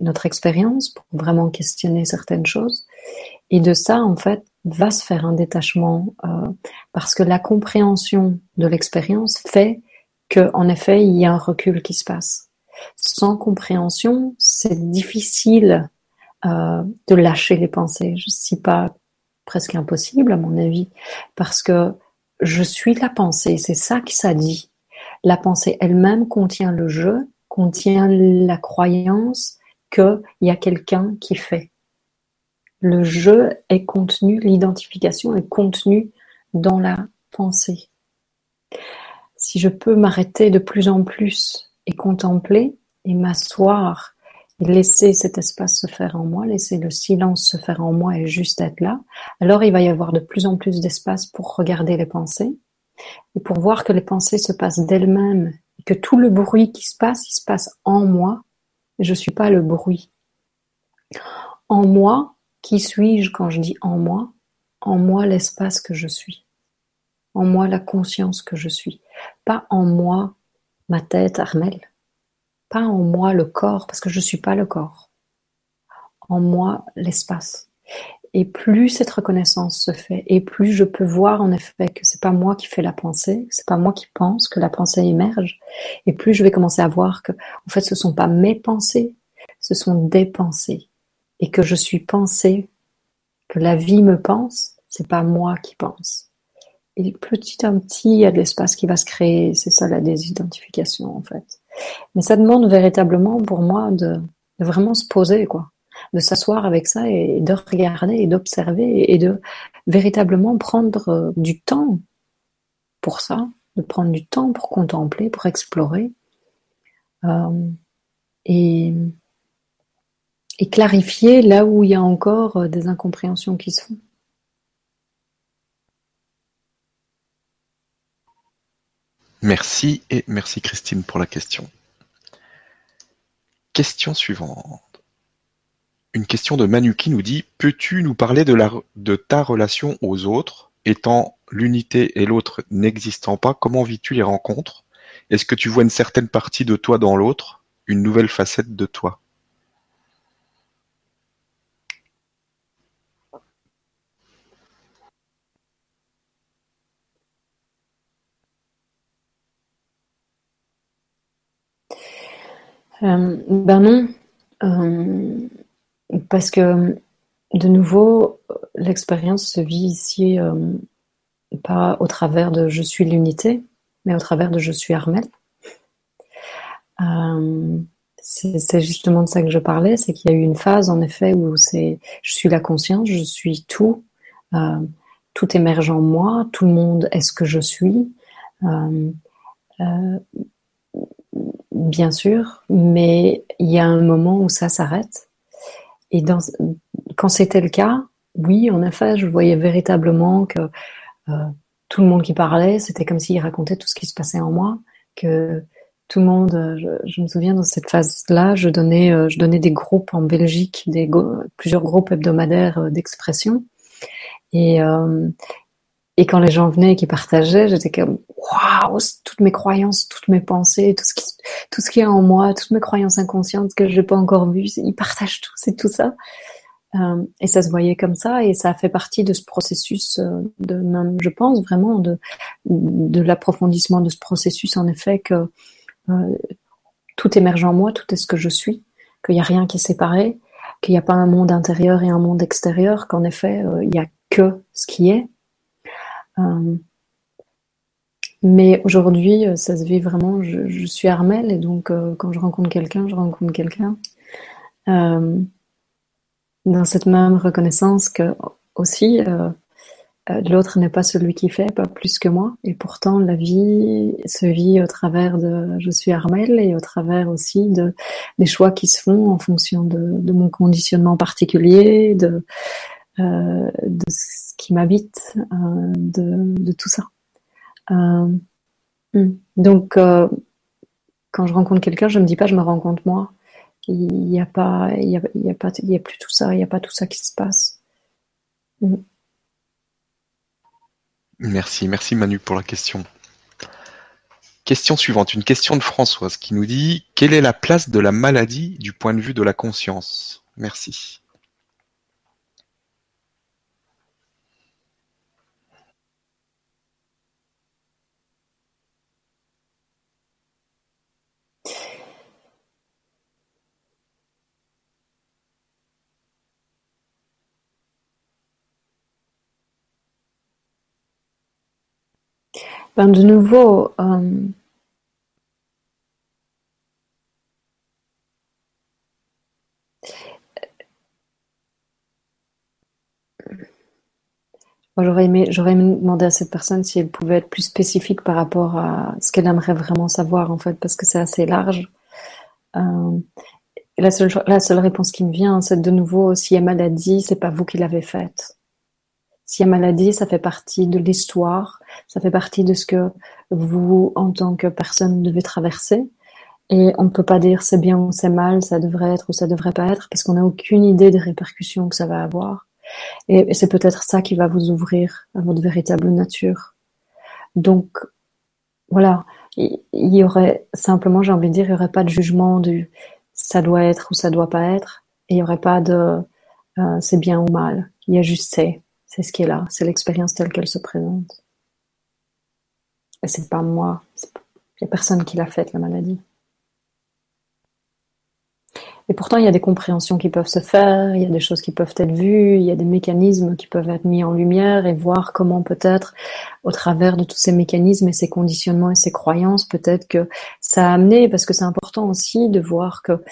notre expérience, pour vraiment questionner certaines choses. Et de ça, en fait, va se faire un détachement euh, parce que la compréhension de l'expérience fait que, en effet, il y a un recul qui se passe. Sans compréhension, c'est difficile euh, de lâcher les pensées. Je pas presque impossible, à mon avis, parce que je suis la pensée, c'est ça que ça dit. La pensée elle-même contient le jeu, contient la croyance qu'il y a quelqu'un qui fait. Le jeu est contenu, l'identification est contenue dans la pensée. Si je peux m'arrêter de plus en plus et contempler et m'asseoir laisser cet espace se faire en moi, laisser le silence se faire en moi et juste être là, alors il va y avoir de plus en plus d'espace pour regarder les pensées et pour voir que les pensées se passent d'elles-mêmes et que tout le bruit qui se passe, il se passe en moi et je ne suis pas le bruit. En moi, qui suis-je quand je dis en moi? En moi l'espace que je suis. En moi la conscience que je suis. Pas en moi ma tête, Armel en moi le corps, parce que je ne suis pas le corps. En moi l'espace. Et plus cette reconnaissance se fait, et plus je peux voir en effet que c'est pas moi qui fais la pensée, c'est pas moi qui pense que la pensée émerge, et plus je vais commencer à voir que en fait ce sont pas mes pensées, ce sont des pensées, et que je suis pensée, que la vie me pense, c'est pas moi qui pense. Et petit à petit, il y a de l'espace qui va se créer, c'est ça la désidentification en fait. Mais ça demande véritablement pour moi de, vraiment se poser, quoi. De s'asseoir avec ça et de regarder et d'observer et de véritablement prendre euh, du temps pour ça, de prendre du temps pour contempler, pour explorer. Euh, et, et clarifier là où il y a encore euh, des incompréhensions qui se font. Merci et merci Christine pour la question. Question suivante. Une question de Manu qui nous dit Peux-tu nous parler de, de ta relation aux autres Étant l'unité et l'autre n'existant pas, comment vis-tu les rencontres? Est-ce que tu vois une certaine partie de toi dans l'autre Une nouvelle facette de toi? Euh, ben non, euh, parce que de nouveau, l'expérience se vit ici euh, pas au travers de je suis l'unité, mais au travers de je suis Armel. c'est justement de ça que je parlais, c'est qu'il y a eu une phase en effet où c'est je suis la conscience, je suis tout, tout émerge en moi, tout le monde est ce que je suis. Bien sûr, mais il y a un moment où ça s'arrête. Et quand c'était le cas, oui, en effet, je voyais véritablement que euh, tout le monde qui parlait, c'était comme s'il racontait tout ce qui se passait en moi, que tout le monde, je, me souviens dans cette phase-là, je donnais, euh, je donnais des groupes en Belgique, plusieurs groupes hebdomadaires euh, d'expression, et et quand les gens venaient et qui partageaient, j'étais comme waouh, toutes mes croyances, toutes mes pensées, tout ce qui, tout ce qui est en moi, toutes mes croyances inconscientes que je n'ai pas encore vues, ils partagent tout, c'est tout ça. Euh, et ça se voyait comme ça, et ça a fait partie de ce processus euh, de même, je pense vraiment de de l'approfondissement de ce processus, en effet que euh, tout émerge en moi, tout est ce que je suis, qu'il n'y a rien qui est séparé, qu'il n'y a pas un monde intérieur et un monde extérieur, qu'en effet il n'y a que ce qui est euh, mais aujourd'hui, euh, ça se vit vraiment. Je, suis Armel et donc euh, quand je rencontre quelqu'un, je rencontre quelqu'un dans cette même reconnaissance que aussi l'autre n'est pas celui qui fait, pas plus que moi. Et pourtant, la vie se vit au travers de je suis Armel et au travers aussi de des choix qui se font en fonction de, de mon conditionnement particulier, de euh, de ce qui m'habite, euh, de, tout ça. Euh, hmm. donc, quand je rencontre quelqu'un, je me dis pas je me rencontre moi. Il n'y a pas, il y a, il y a pas, il y a plus tout ça, il n'y a pas tout ça qui se passe. Hmm. Merci, merci Manu pour la question. Question suivante, une question de Françoise qui nous dit Quelle est la place de la maladie du point de vue de la conscience? Merci. Ben, de nouveau, euh, j'aurais aimé, j'aurais aimé demander à cette personne si elle pouvait être plus spécifique par rapport à ce qu'elle aimerait vraiment savoir, en fait, parce que c'est assez large. Euh, la seule, réponse qui me vient, c'est de nouveau, si y a maladie, c'est pas vous qui l'avez faite. S'il y a maladie, ça fait partie de l'histoire, ça fait partie de ce que vous, en tant que personne, devez traverser. Et on ne peut pas dire c'est bien ou c'est mal, ça devrait être ou ça devrait pas être, parce qu'on n'a aucune idée des répercussions que ça va avoir. Et c'est peut-être ça qui va vous ouvrir à votre véritable nature. Donc, voilà, il y aurait simplement, j'ai envie de dire, il y aurait pas de jugement du ça doit être ou ça doit pas être, et il y aurait pas de euh, c'est bien ou mal. Il y a juste c'est. C'est ce qui est là, c'est l'expérience telle qu'elle se présente. Et c'est pas moi, il n'y a personne qui l'a faite, la maladie. Et pourtant, il y a des compréhensions qui peuvent se faire, il y a des choses qui peuvent être vues, il y a des mécanismes qui peuvent être mis en lumière et voir comment peut-être, au travers de tous ces mécanismes et ces conditionnements et ces croyances, peut-être que ça a amené, parce que c'est important aussi de voir que,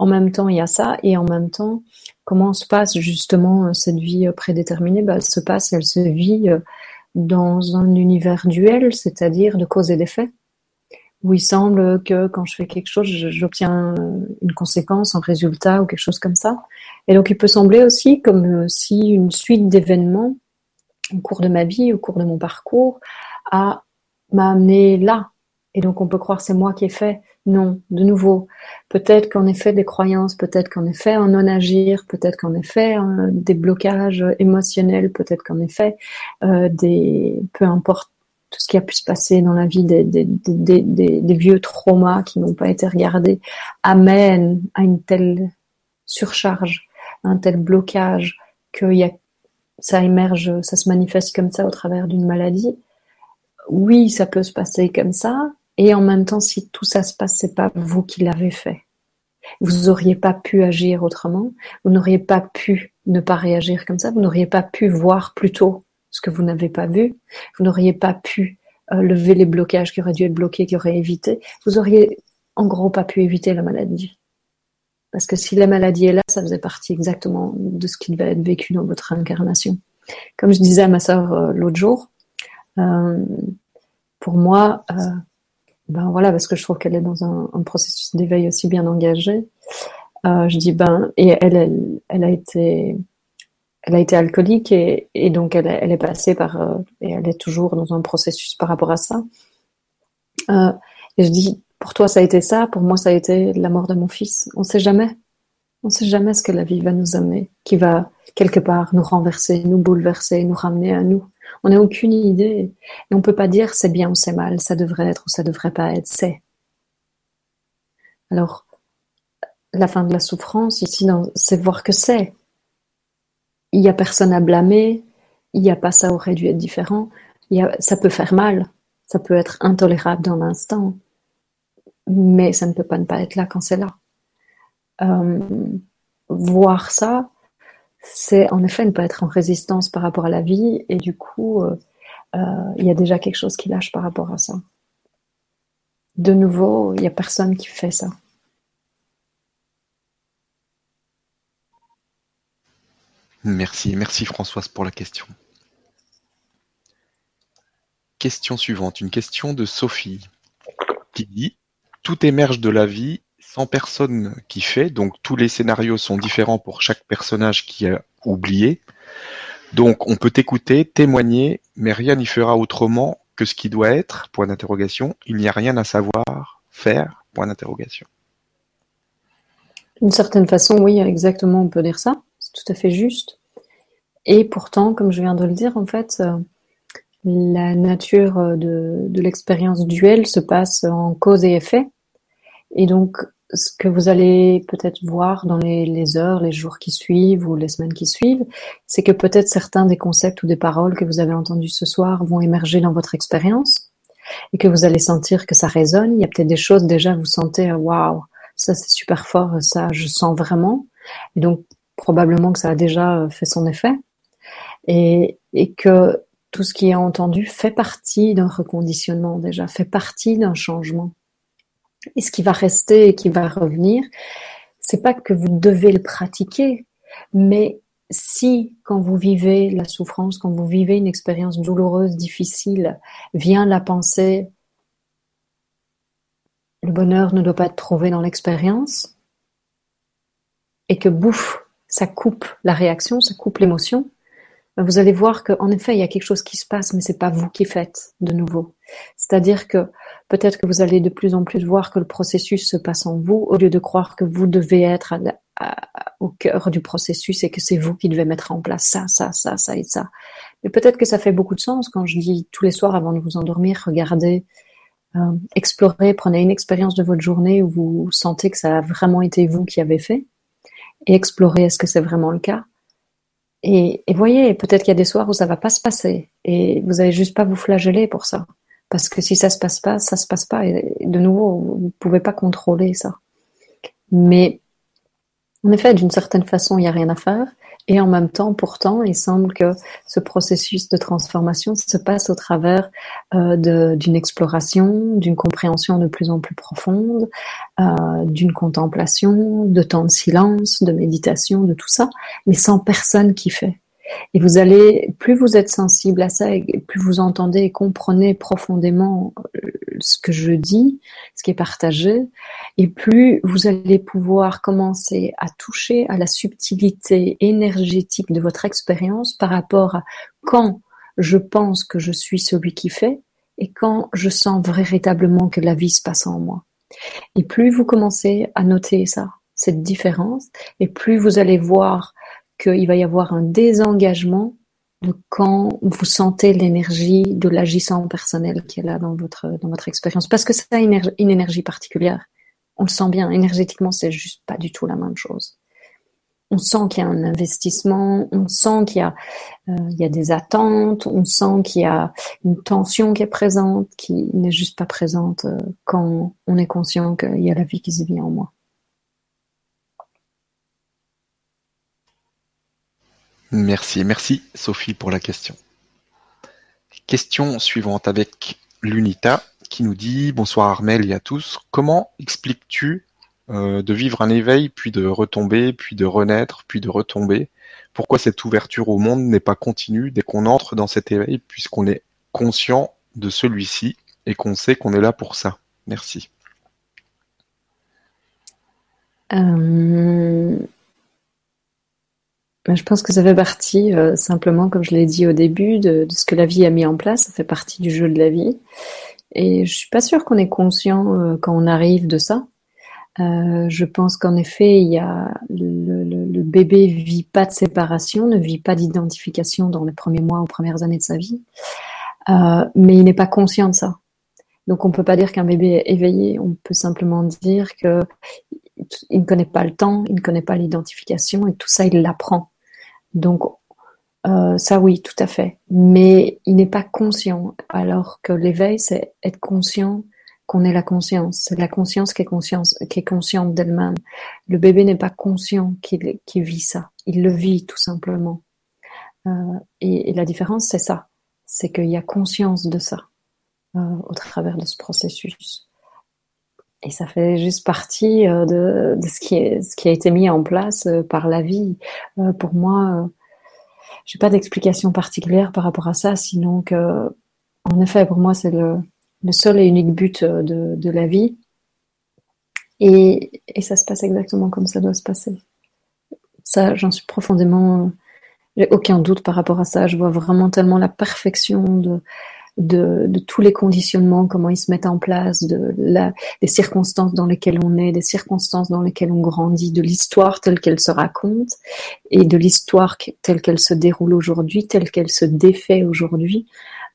en même temps, il y a ça et en même temps, comment se passe justement euh, cette vie euh, prédéterminée? Bah, Elle se passe, elle se vit euh, dans un univers duel, c'est-à-dire de cause et d'effet, où il semble que quand je fais quelque chose, j'obtiens une conséquence, un résultat ou quelque chose comme ça. Et donc il peut sembler aussi comme si une suite d'événements au cours de ma vie, au cours de mon parcours, a m'a amené là. Et donc on peut croire c'est moi qui ai fait. Non, de nouveau, peut-être qu'en effet des croyances, peut-être qu'en effet un non-agir, peut-être qu'en effet des blocages émotionnels, peut-être qu'en effet euh, des, peu importe tout ce qui a pu se passer dans la vie, des, vieux traumas qui n'ont pas été regardés, amènent à une telle surcharge, un tel blocage que ça émerge, ça se manifeste comme ça au travers d'une maladie. Oui, ça peut se passer comme ça, et en même temps, si tout ça se passe, c'est pas vous qui l'avez fait. Vous auriez pas pu agir autrement. Vous n'auriez pas pu ne pas réagir comme ça. Vous n'auriez pas pu voir plus tôt ce que vous n'avez pas vu. Vous n'auriez pas pu euh, lever les blocages qui auraient dû être bloqués, qui auraient évité. Vous auriez, en gros, pas pu éviter la maladie. Parce que si la maladie est là, ça faisait partie exactement de ce qui devait être vécu dans votre incarnation. Comme je disais à ma sœur euh, l'autre jour, euh, pour moi, ben voilà, parce que je trouve qu'elle est dans un, processus d'éveil aussi bien engagé. Euh, je dis ben et elle, elle, a été, elle a été alcoolique et, et donc elle, elle, est passée par euh, et elle est toujours dans un processus par rapport à ça. Euh, et je dis pour toi ça a été ça, pour moi ça a été la mort de mon fils. On sait jamais, on sait jamais ce que la vie va nous amener, qui va quelque part nous renverser, nous bouleverser, nous ramener à nous. On n'a aucune idée. Et on peut pas dire c'est bien ou c'est mal, ça devrait être ou ça devrait pas être, c'est. Alors, la fin de la souffrance ici, c'est voir que c'est. Il n'y a personne à blâmer, il n'y a pas ça aurait dû être différent, il y a, ça peut faire mal, ça peut être intolérable dans l'instant, mais ça ne peut pas ne pas être là quand c'est là. Euh, voir ça, c'est en effet ne pas être en résistance par rapport à la vie, et du coup, euh, euh, il y a déjà quelque chose qui lâche par rapport à ça. De nouveau, il n'y a personne qui fait ça. Merci, merci Françoise pour la question. Question suivante, une question de Sophie qui dit Tout émerge de la vie sans personne qui fait, donc tous les scénarios sont différents pour chaque personnage qui a oublié. Donc on peut écouter, témoigner, mais rien n'y fera autrement que ce qui doit être, point d'interrogation. Il n'y a rien à savoir, faire, point d'interrogation. D'une certaine façon, oui, exactement, on peut dire ça. C'est tout à fait juste. Et pourtant, comme je viens de le dire, en fait, euh, la nature de, de l'expérience duelle se passe en cause et effet. Et donc, ce que vous allez peut-être voir dans les, heures, les jours qui suivent ou les semaines qui suivent, c'est que peut-être certains des concepts ou des paroles que vous avez entendus ce soir vont émerger dans votre expérience et que vous allez sentir que ça résonne. Il y a peut-être des choses déjà, vous sentez, waouh, ça c'est super fort, ça je sens vraiment. Et donc, probablement que ça a déjà fait son effet. Et, et que tout ce qui est entendu fait partie d'un reconditionnement déjà, fait partie d'un changement. Et ce qui va rester et qui va revenir, c'est pas que vous devez le pratiquer, mais si quand vous vivez la souffrance, quand vous vivez une expérience douloureuse, difficile, vient la pensée le bonheur ne doit pas être trouvé dans l'expérience et que bouffe, ça coupe la réaction, ça coupe l'émotion, ben, vous allez voir qu'en effet, il y a quelque chose qui se passe, mais c'est pas vous qui faites de nouveau. C'est-à-dire que peut-être que vous allez de plus en plus voir que le processus se passe en vous, au lieu de croire que vous devez être au cœur du processus et que c'est vous qui devez mettre en place ça, ça, ça, ça et ça. Mais peut-être que ça fait beaucoup de sens quand je dis tous les soirs avant de vous endormir, regardez, euh, explorez, prenez une expérience de votre journée où vous sentez que ça a vraiment été vous qui avez fait et explorez est-ce que c'est vraiment le cas? Et, voyez, peut-être qu'il y a des soirs où ça va pas se passer et vous allez juste pas vous flageller pour ça. Parce que si ça se passe pas, ça se passe pas. Et de nouveau, vous pouvez pas contrôler ça. Mais en effet, d'une certaine façon, il n'y a rien à faire. Et en même temps, pourtant, il semble que ce processus de transformation se passe au travers euh, d'une exploration, d'une compréhension de plus en plus profonde, euh, d'une contemplation, de temps de silence, de méditation, de tout ça, mais sans personne qui fait. Et vous allez, plus vous êtes sensible à ça, et plus vous entendez et comprenez profondément euh, ce que je dis, ce qui est partagé, et plus vous allez pouvoir commencer à toucher à la subtilité énergétique de votre expérience par rapport à quand je pense que je suis celui qui fait et quand je sens véritablement que la vie se passe en moi. Et plus vous commencez à noter ça, cette différence, et plus vous allez voir qu'il va y avoir un désengagement de quand vous sentez l'énergie de l'agissant personnel qui est là dans votre, dans votre expérience. Parce que ça a une, énergie particulière. On le sent bien. Énergétiquement, c'est juste pas du tout la même chose. On sent qu'il y a un investissement, on sent qu'il y a, euh, il y a des attentes, on sent qu'il y a une tension qui est présente, qui n'est juste pas présente euh, quand on est conscient qu'il y a la vie qui se vit en moi. Merci, merci Sophie pour la question. Question suivante avec l'UNITA qui nous dit Bonsoir Armel et à tous. Comment expliques-tu euh, de vivre un éveil, puis de retomber, puis de renaître, puis de retomber? Pourquoi cette ouverture au monde n'est pas continue dès qu'on entre dans cet éveil, puisqu'on est conscient de celui-ci et qu'on sait qu'on est là pour ça? Merci. Euh, je pense que ça fait partie, euh, simplement, comme je l'ai dit au début, de, ce que la vie a mis en place. Ça fait partie du jeu de la vie. Et je suis pas sûre qu'on est conscient euh, quand on arrive de ça. Euh, je pense qu'en effet, il y a le, le bébé vit pas de séparation, ne vit pas d'identification dans les premiers mois ou premières années de sa vie, mais il n'est pas conscient de ça. Donc on peut pas dire qu'un bébé est éveillé, on peut simplement dire que il ne connaît pas le temps, il ne connaît pas l'identification et tout ça il l'apprend. Donc euh, ça oui, tout à fait. Mais il n'est pas conscient. Alors que l'éveil, c'est être conscient qu'on est la conscience. C'est la conscience qui est, conscience, qui est consciente d'elle-même. Le bébé n'est pas conscient qu'il vit ça. Il le vit tout simplement. Euh, et, la différence, c'est ça. C'est qu'il y a conscience de ça euh, au travers de ce processus. Et ça fait juste partie de, de, ce, qui a été mis en place par la vie. pour moi, j'ai pas d'explication particulière par rapport à ça, sinon que, en effet, pour moi, c'est le, seul et unique but euh, de, de la vie. Et, et, ça se passe exactement comme ça doit se passer. Ça, j'en suis profondément, j'ai aucun doute par rapport à ça. Je vois vraiment tellement la perfection de, de, de, tous les conditionnements, comment ils se mettent en place, de la, des circonstances dans lesquelles on est, des circonstances dans lesquelles on grandit, de l'histoire telle qu'elle se raconte et de l'histoire telle qu'elle se déroule aujourd'hui, telle qu'elle se défait aujourd'hui,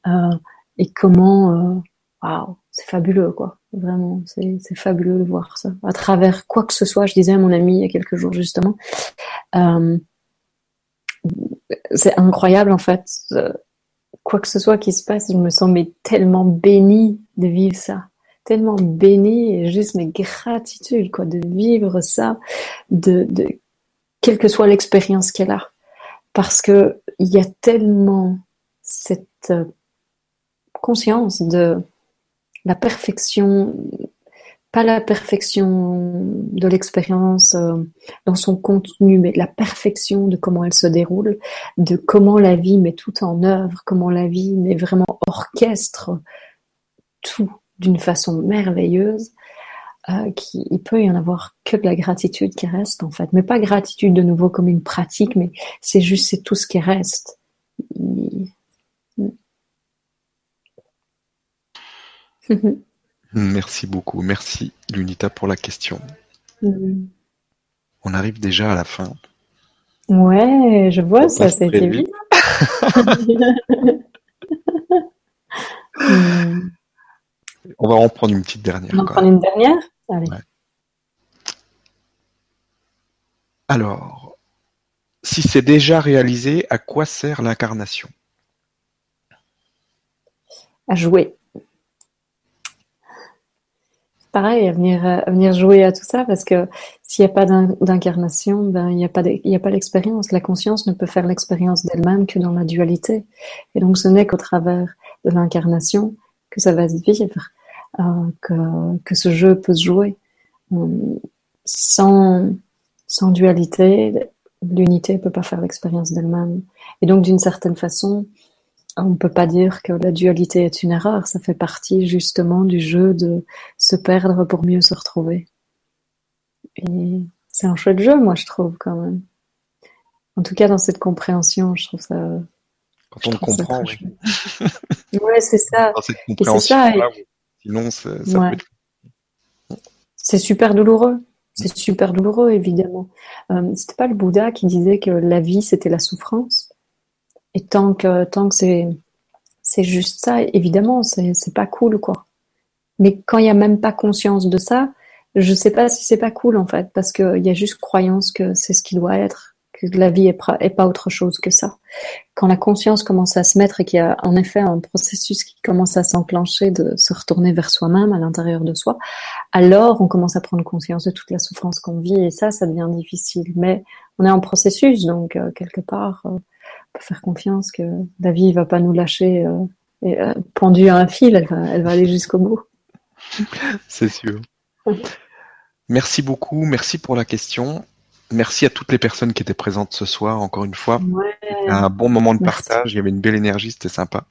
euh, et comment, euh, waouh, c'est fabuleux quoi, vraiment, c'est fabuleux de voir ça à travers quoi que ce soit. Je disais à mon ami il y a quelques jours justement. Euh, c'est incroyable en fait quoi que ce soit qui se passe, je me sens mais tellement bénie de vivre ça, tellement bénie et juste mes gratitude quoi de vivre ça, de, de quelle que soit l'expérience qu'elle a, parce que il y a tellement cette euh, conscience de la perfection pas la perfection de l'expérience euh, dans son contenu, mais la perfection de comment elle se déroule, de comment la vie met tout en œuvre, comment la vie met vraiment orchestre tout d'une façon merveilleuse. Euh, il peut y en avoir que de la gratitude qui reste en fait, mais pas gratitude de nouveau comme une pratique, mais c'est juste c'est tout ce qui reste. Merci beaucoup. Merci Lunita pour la question. Mm. On arrive déjà à la fin. Ouais, je vois ça, c'était vite. On va en prendre une petite dernière. On va en prendre une dernière? Allez. Alors, si c'est déjà réalisé, à quoi sert l'incarnation? À jouer pareil, à venir, à venir jouer à tout ça, parce que s'il n'y a pas d'incarnation, ben, il n'y a pas, l'expérience. La conscience ne peut faire l'expérience d'elle-même que dans la dualité. Et donc, ce n'est qu'au travers de l'incarnation que ça va se vivre, euh, que, ce jeu peut se jouer. Sans, sans dualité, l'unité ne peut pas faire l'expérience d'elle-même. Et donc, d'une certaine façon, on ne peut pas dire que la dualité est une erreur, ça fait partie justement du jeu de se perdre pour mieux se retrouver. Et c'est un chouette jeu, moi, je trouve, quand même. En tout cas, dans cette compréhension, je trouve ça. Quand on le comprend, oui. ouais, c'est ça. Dans cette compréhension sinon, ça C'est super douloureux. C'est super douloureux, évidemment. Euh, c'était pas le Bouddha qui disait que la vie, c'était la souffrance? Et tant que, tant que c'est, c'est juste ça, évidemment, c'est, c'est pas cool, quoi. Mais quand il y a même pas conscience de ça, je sais pas si c'est pas cool, en fait, parce qu'il y a juste croyance que c'est ce qui doit être, que la vie est est pas autre chose que ça. Quand la conscience commence à se mettre et qu'il y a en effet un processus qui commence à s'enclencher de se retourner vers soi-même, à l'intérieur de soi, alors on commence à prendre conscience de toute la souffrance qu'on vit et ça, ça devient difficile. Mais on est en processus, donc euh, quelque part, euh, peut faire confiance que la vie ne va pas nous lâcher euh, et, euh, pendu à un fil, elle va, elle va aller jusqu'au bout. C'est sûr. merci beaucoup, merci pour la question. Merci à toutes les personnes qui étaient présentes ce soir, encore une fois. Ouais. Un bon moment de partage, il y avait une belle énergie, c'était sympa.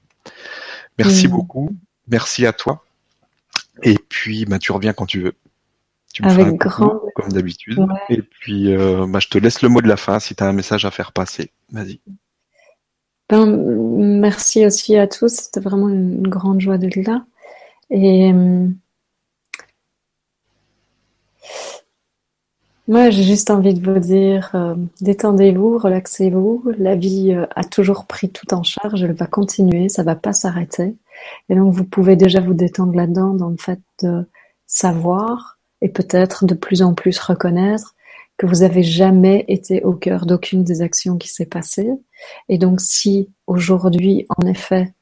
Merci beaucoup, merci à toi. Et puis, bah, tu reviens quand tu veux. Tu me Avec un grand... comme d'habitude. Et puis, euh, bah, je te laisse le mot de la fin si tu as un message à faire passer. Vas-y. Ben, merci aussi à tous. C'était vraiment une grande joie d'être là. Et Moi, j'ai juste envie de vous dire, euh, détendez-vous, relaxez-vous. La vie euh, a toujours pris tout en charge, elle va continuer, ça va pas s'arrêter. Et donc, vous pouvez déjà vous détendre là-dedans dans le fait de savoir et peut-être de plus en plus reconnaître que vous avez jamais été au cœur d'aucune des actions qui s'est passée. Et donc, si aujourd'hui, en effet,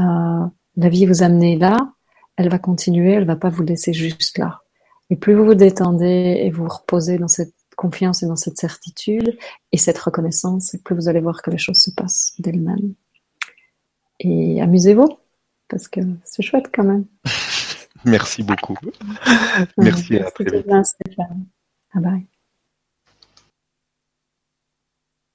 euh, la vie vous amenait là, elle va continuer, elle va pas vous laisser juste là. Et plus vous vous détendez et vous reposez dans cette confiance et dans cette certitude et cette reconnaissance, plus vous allez voir que les choses se passent d'elles-mêmes. Et amusez-vous, parce que c'est chouette quand même. Merci beaucoup. Merci à très Bye bye.